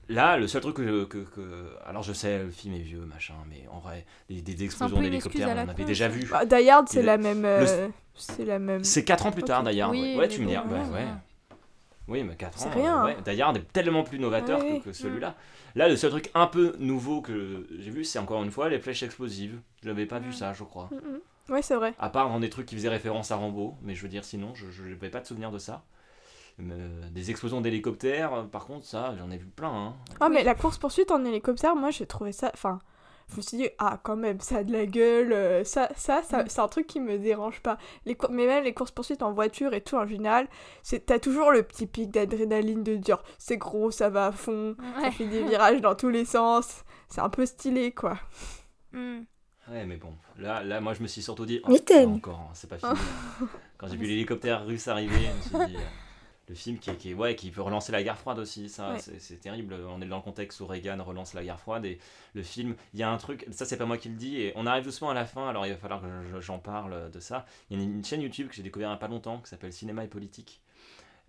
D: là, le seul truc que, que, que- Alors, je sais, le film est vieux, machin, mais en vrai, des, des explosions d'hélicoptères, on avait déjà vu.
B: Bah, Die Hard, c'est la même.
D: le-
B: C'est la même.
D: C'est 4 ans plus tard,
B: Ok.
D: Die Hard.
E: Oui,
D: ouais, Ouais, tu me dis.
E: bon,
D: Ouais,
E: ouais.
D: ouais. Oui, mais 4
B: C'est
D: ans.
B: rien.
D: euh, ouais. Die Hard est tellement plus novateur
B: Ouais,
D: que-
B: oui.
D: que, celui-là. Là, le seul truc un peu nouveau que j'ai vu, c'est encore une fois les flèches explosives. Je n'avais pas vu
E: Mm.
D: ça, je crois.
B: Mm, mm. Ouais, c'est vrai.
D: À part dans des trucs qui faisaient référence à Rambo, mais je veux dire, sinon, je n'avais pas de souvenir de ça. Euh, des explosions d'hélicoptères, euh, par contre, ça, j'en ai vu plein. Hein.
B: Ah,
E: Oui.
B: mais la course-poursuite en hélicoptère, moi, j'ai trouvé ça. Enfin, je me suis dit, ah, quand même, ça a de la gueule. euh, Ça, ça, ça
E: Mm.
B: c'est un truc qui me dérange pas. Les Mais même les courses-poursuites en voiture et tout, en général, c'est- t'as toujours le petit pic d'adrénaline de dire, c'est gros, ça va à fond, ça
E: Ouais.
B: fait des virages dans tous les sens. C'est un peu stylé, quoi.
E: Mm.
D: Ouais, mais bon, là, là moi, je me suis surtout dit.
B: Mais
D: oh, encore, hein, c'est pas fini. Quand j'ai vu l'hélicoptère russe arriver, je me suis dit. Le film qui, qui, ouais, qui peut relancer la guerre froide aussi, ça
B: Ouais.
D: c'est- terrible. On est dans le contexte où Reagan relance la guerre froide et le film, il y a un truc, ça c'est pas moi qui le dis, et on arrive doucement à la fin, alors il va falloir que je- j'en parle de ça. Il y a une, chaîne YouTube que j'ai découvert il y a pas longtemps qui s'appelle Cinéma et Politique,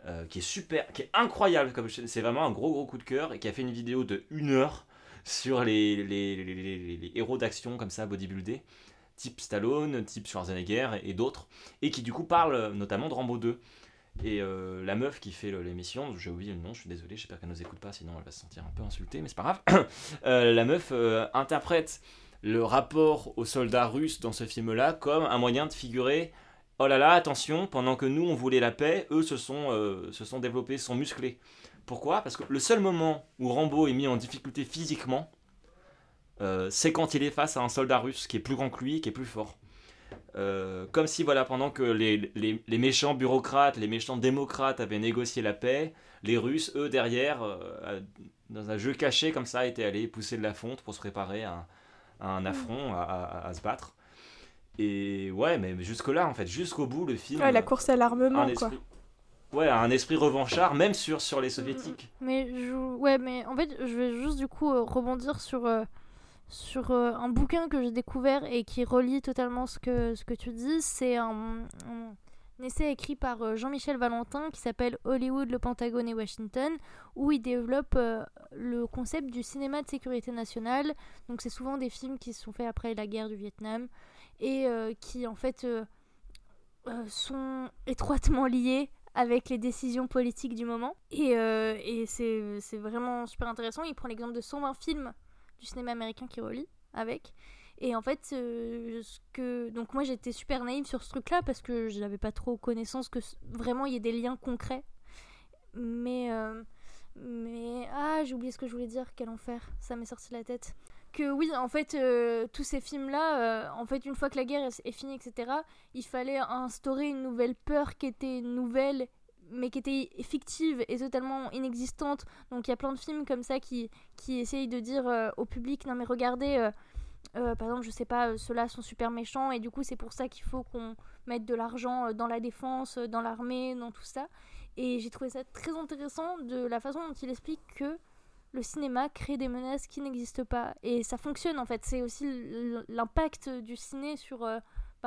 D: euh, qui est super, qui est incroyable, comme c'est vraiment un gros gros coup de cœur et qui a fait une vidéo de une heure sur les, les, les- les- héros d'action comme ça, bodybuildés, type Stallone, type Schwarzenegger et, et d'autres, et qui du coup parle notamment de Rambo 2. Et euh, la meuf qui fait l'émission, j'ai oublié le nom, je suis désolé, j'espère qu'elle nous écoute pas, sinon elle va se sentir un peu insultée, mais c'est pas grave. Euh, la meuf euh, interprète le rapport aux soldats russes dans ce film-là comme un moyen de figurer oh là là, attention, pendant que nous on voulait la paix, eux se sont, se sont développés, se sont musclés. Pourquoi? Parce que le seul moment où Rambo est mis en difficulté physiquement, c'est quand il est face à un soldat russe qui est plus grand que lui, qui est plus fort. Euh, comme si, voilà, pendant que les, les- les méchants bureaucrates, les méchants démocrates avaient négocié la paix, les Russes, eux, derrière, euh, dans un jeu caché comme ça, étaient allés pousser de la fonte pour se préparer à, un- à un affront, à, à- à se battre. Et ouais, mais jusque-là, en fait, jusqu'au bout, le film.
B: Ouais, la course à l'armement,
D: un
B: quoi.
D: esprit, ouais, un esprit revanchard, même sur, sur les soviétiques.
E: Mais je... ouais, mais en fait, je vais juste du coup euh, rebondir sur sur euh, un bouquin que j'ai découvert et qui relie totalement ce que ce que tu dis. C'est un, essai écrit par euh, Jean-Michel Valentin qui s'appelle Hollywood, le Pentagone et Washington, où il développe euh, le concept du cinéma de sécurité nationale. Donc c'est souvent des films qui sont faits après la guerre du Vietnam et qui en fait sont étroitement liés avec les décisions politiques du moment. Et, et c'est vraiment super intéressant. Il prend l'exemple de 120 films du cinéma américain qui relie avec. Et en fait, euh, ce que... donc moi j'étais super naïve sur ce truc-là parce que je n'avais pas trop connaissance que vraiment il y ait des liens concrets. Mais, euh, mais ah, j'ai oublié ce que je voulais dire, quel enfer, ça m'est sorti la tête. Que oui, en fait, euh, tous ces films-là, en fait, une fois que la guerre est finie, etc., il fallait instaurer une nouvelle peur qui était nouvelle, mais qui était fictive et totalement inexistante. Donc il y a plein de films comme ça qui, qui essayent de dire euh, au public, non mais regardez, euh, euh, par exemple, je sais pas, ceux-là sont super méchants et du coup, c'est pour ça qu'il faut qu'on mette de l'argent dans la défense, dans l'armée, dans tout ça. Et j'ai trouvé ça très intéressant de la façon dont il explique que le cinéma crée des menaces qui n'existent pas. Et ça fonctionne en fait. C'est aussi l'impact du ciné sur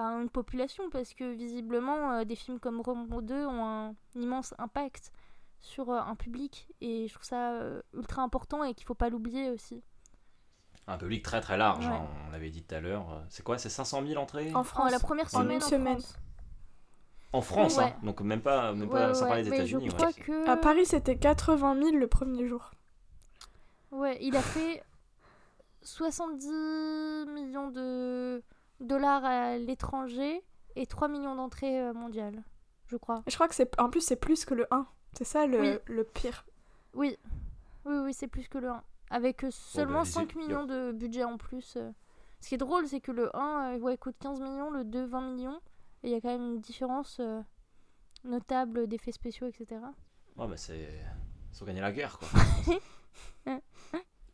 E: une population parce que visiblement, euh, des films comme Rambo 2 ont un immense impact sur euh, un public. Et je trouve ça euh, ultra important et qu'il faut pas l'oublier aussi.
D: Un public très très large,
E: Ouais.
D: hein, on l'avait dit tout à l'heure. C'est quoi C'est 500 000 entrées
B: En France.
E: la première
B: En
E: semaine
B: une
E: en
B: semaine.
E: France.
D: En France,
E: Ouais.
D: hein, donc même pas, même
E: Ouais,
D: pas sans
E: ouais,
D: parler des États-Unis.
E: Que...
B: À Paris, c'était 80 000 le premier jour.
E: Ouais, il a fait 70 millions de dollars à l'étranger et 3 millions d'entrées euh, mondiales, je crois.
B: Et je crois que c'est en plus c'est plus que le 1. C'est ça le,
E: Oui.
B: le pire.
E: Oui, oui, oui, c'est plus que le 1. Avec euh, seulement
D: les-
E: 5
D: y a-
E: millions de budget en plus. euh. Ce qui est drôle, c'est que le 1 euh, ouais, coûte 15 millions, le 2 20 millions. Et il y a quand même une différence euh, notable d'effets spéciaux, etc.
D: Ouais, bah c'est. Ils ont gagné la guerre, quoi.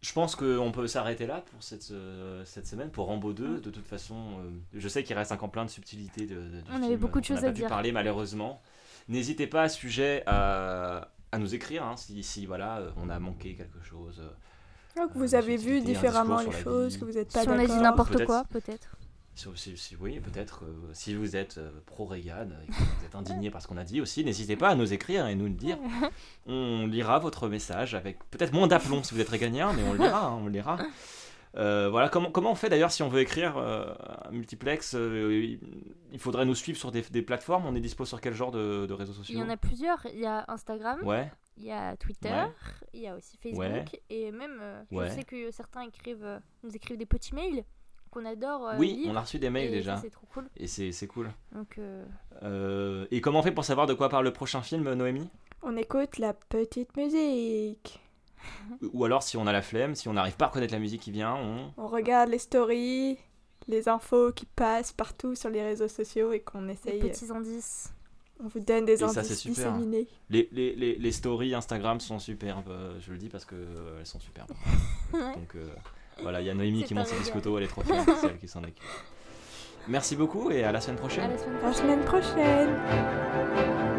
D: Je pense qu'on peut s'arrêter là pour cette, euh, cette semaine, pour Rambo 2. De toute façon, euh, je sais qu'il reste encore plein de subtilités. De, de- du
E: On avait beaucoup de
D: on
E: choses à
D: pas pu
E: dire.
D: parler, malheureusement. N'hésitez pas à ce sujet à, à nous écrire hein, si, si voilà, euh, on a manqué quelque chose.
B: Ah, que
D: Euh,
B: vous avez vu différemment les choses,
D: vie.
B: que vous n'êtes pas
E: si on a dit n'importe
D: peut-être.
E: quoi, peut-être.
D: Oui, peut-être euh, si vous êtes euh, pro-Reagan et que vous êtes indigné par ce qu'on a dit aussi, n'hésitez pas à nous écrire et nous le dire. On lira votre message avec peut-être moins d'aplomb si vous êtes réganien, mais on le lira, hein, on le lira. Euh, voilà, comment, comment on fait d'ailleurs si on veut écrire euh, un multiplex il- Il faudrait nous suivre sur des, des plateformes. On est dispo sur quel genre de, de réseaux
E: Il
D: sociaux
E: y en a plusieurs. Il y a Instagram,
D: Ouais,
E: il y a Twitter,
D: Ouais.
E: il y a aussi Facebook
D: Ouais.
E: et même je sais que certains écrivent, nous écrivent des petits mails qu'on adore euh,
D: oui,
E: lire.
D: on a reçu des mails
E: et
D: déjà.
E: ça, C'est trop cool.
D: Et c'est c'est cool.
E: Donc euh,
D: Euh, et comment on fait pour savoir de quoi parle le prochain film, Noémie?
B: On écoute la petite musique.
D: Ou alors si on a la flemme, si on n'arrive pas à reconnaître la musique qui vient, on...
B: On regarde les stories, les infos qui passent partout sur les réseaux sociaux et qu'on
E: des
B: essaye.
E: petits indices.
B: On vous donne des
D: Et ça, c'est
B: indices
D: super.
B: disséminés.
D: Les, les, les, les stories Instagram sont superbes, je le dis parce que euh, elles sont superbes. Donc euh, voilà, il y a Noémie qui monte ses biscottos, elle est trop fière, c'est elle qui s'en occupe. Merci beaucoup et à la semaine
E: À
D: prochaine.
E: la semaine
B: La semaine prochaine.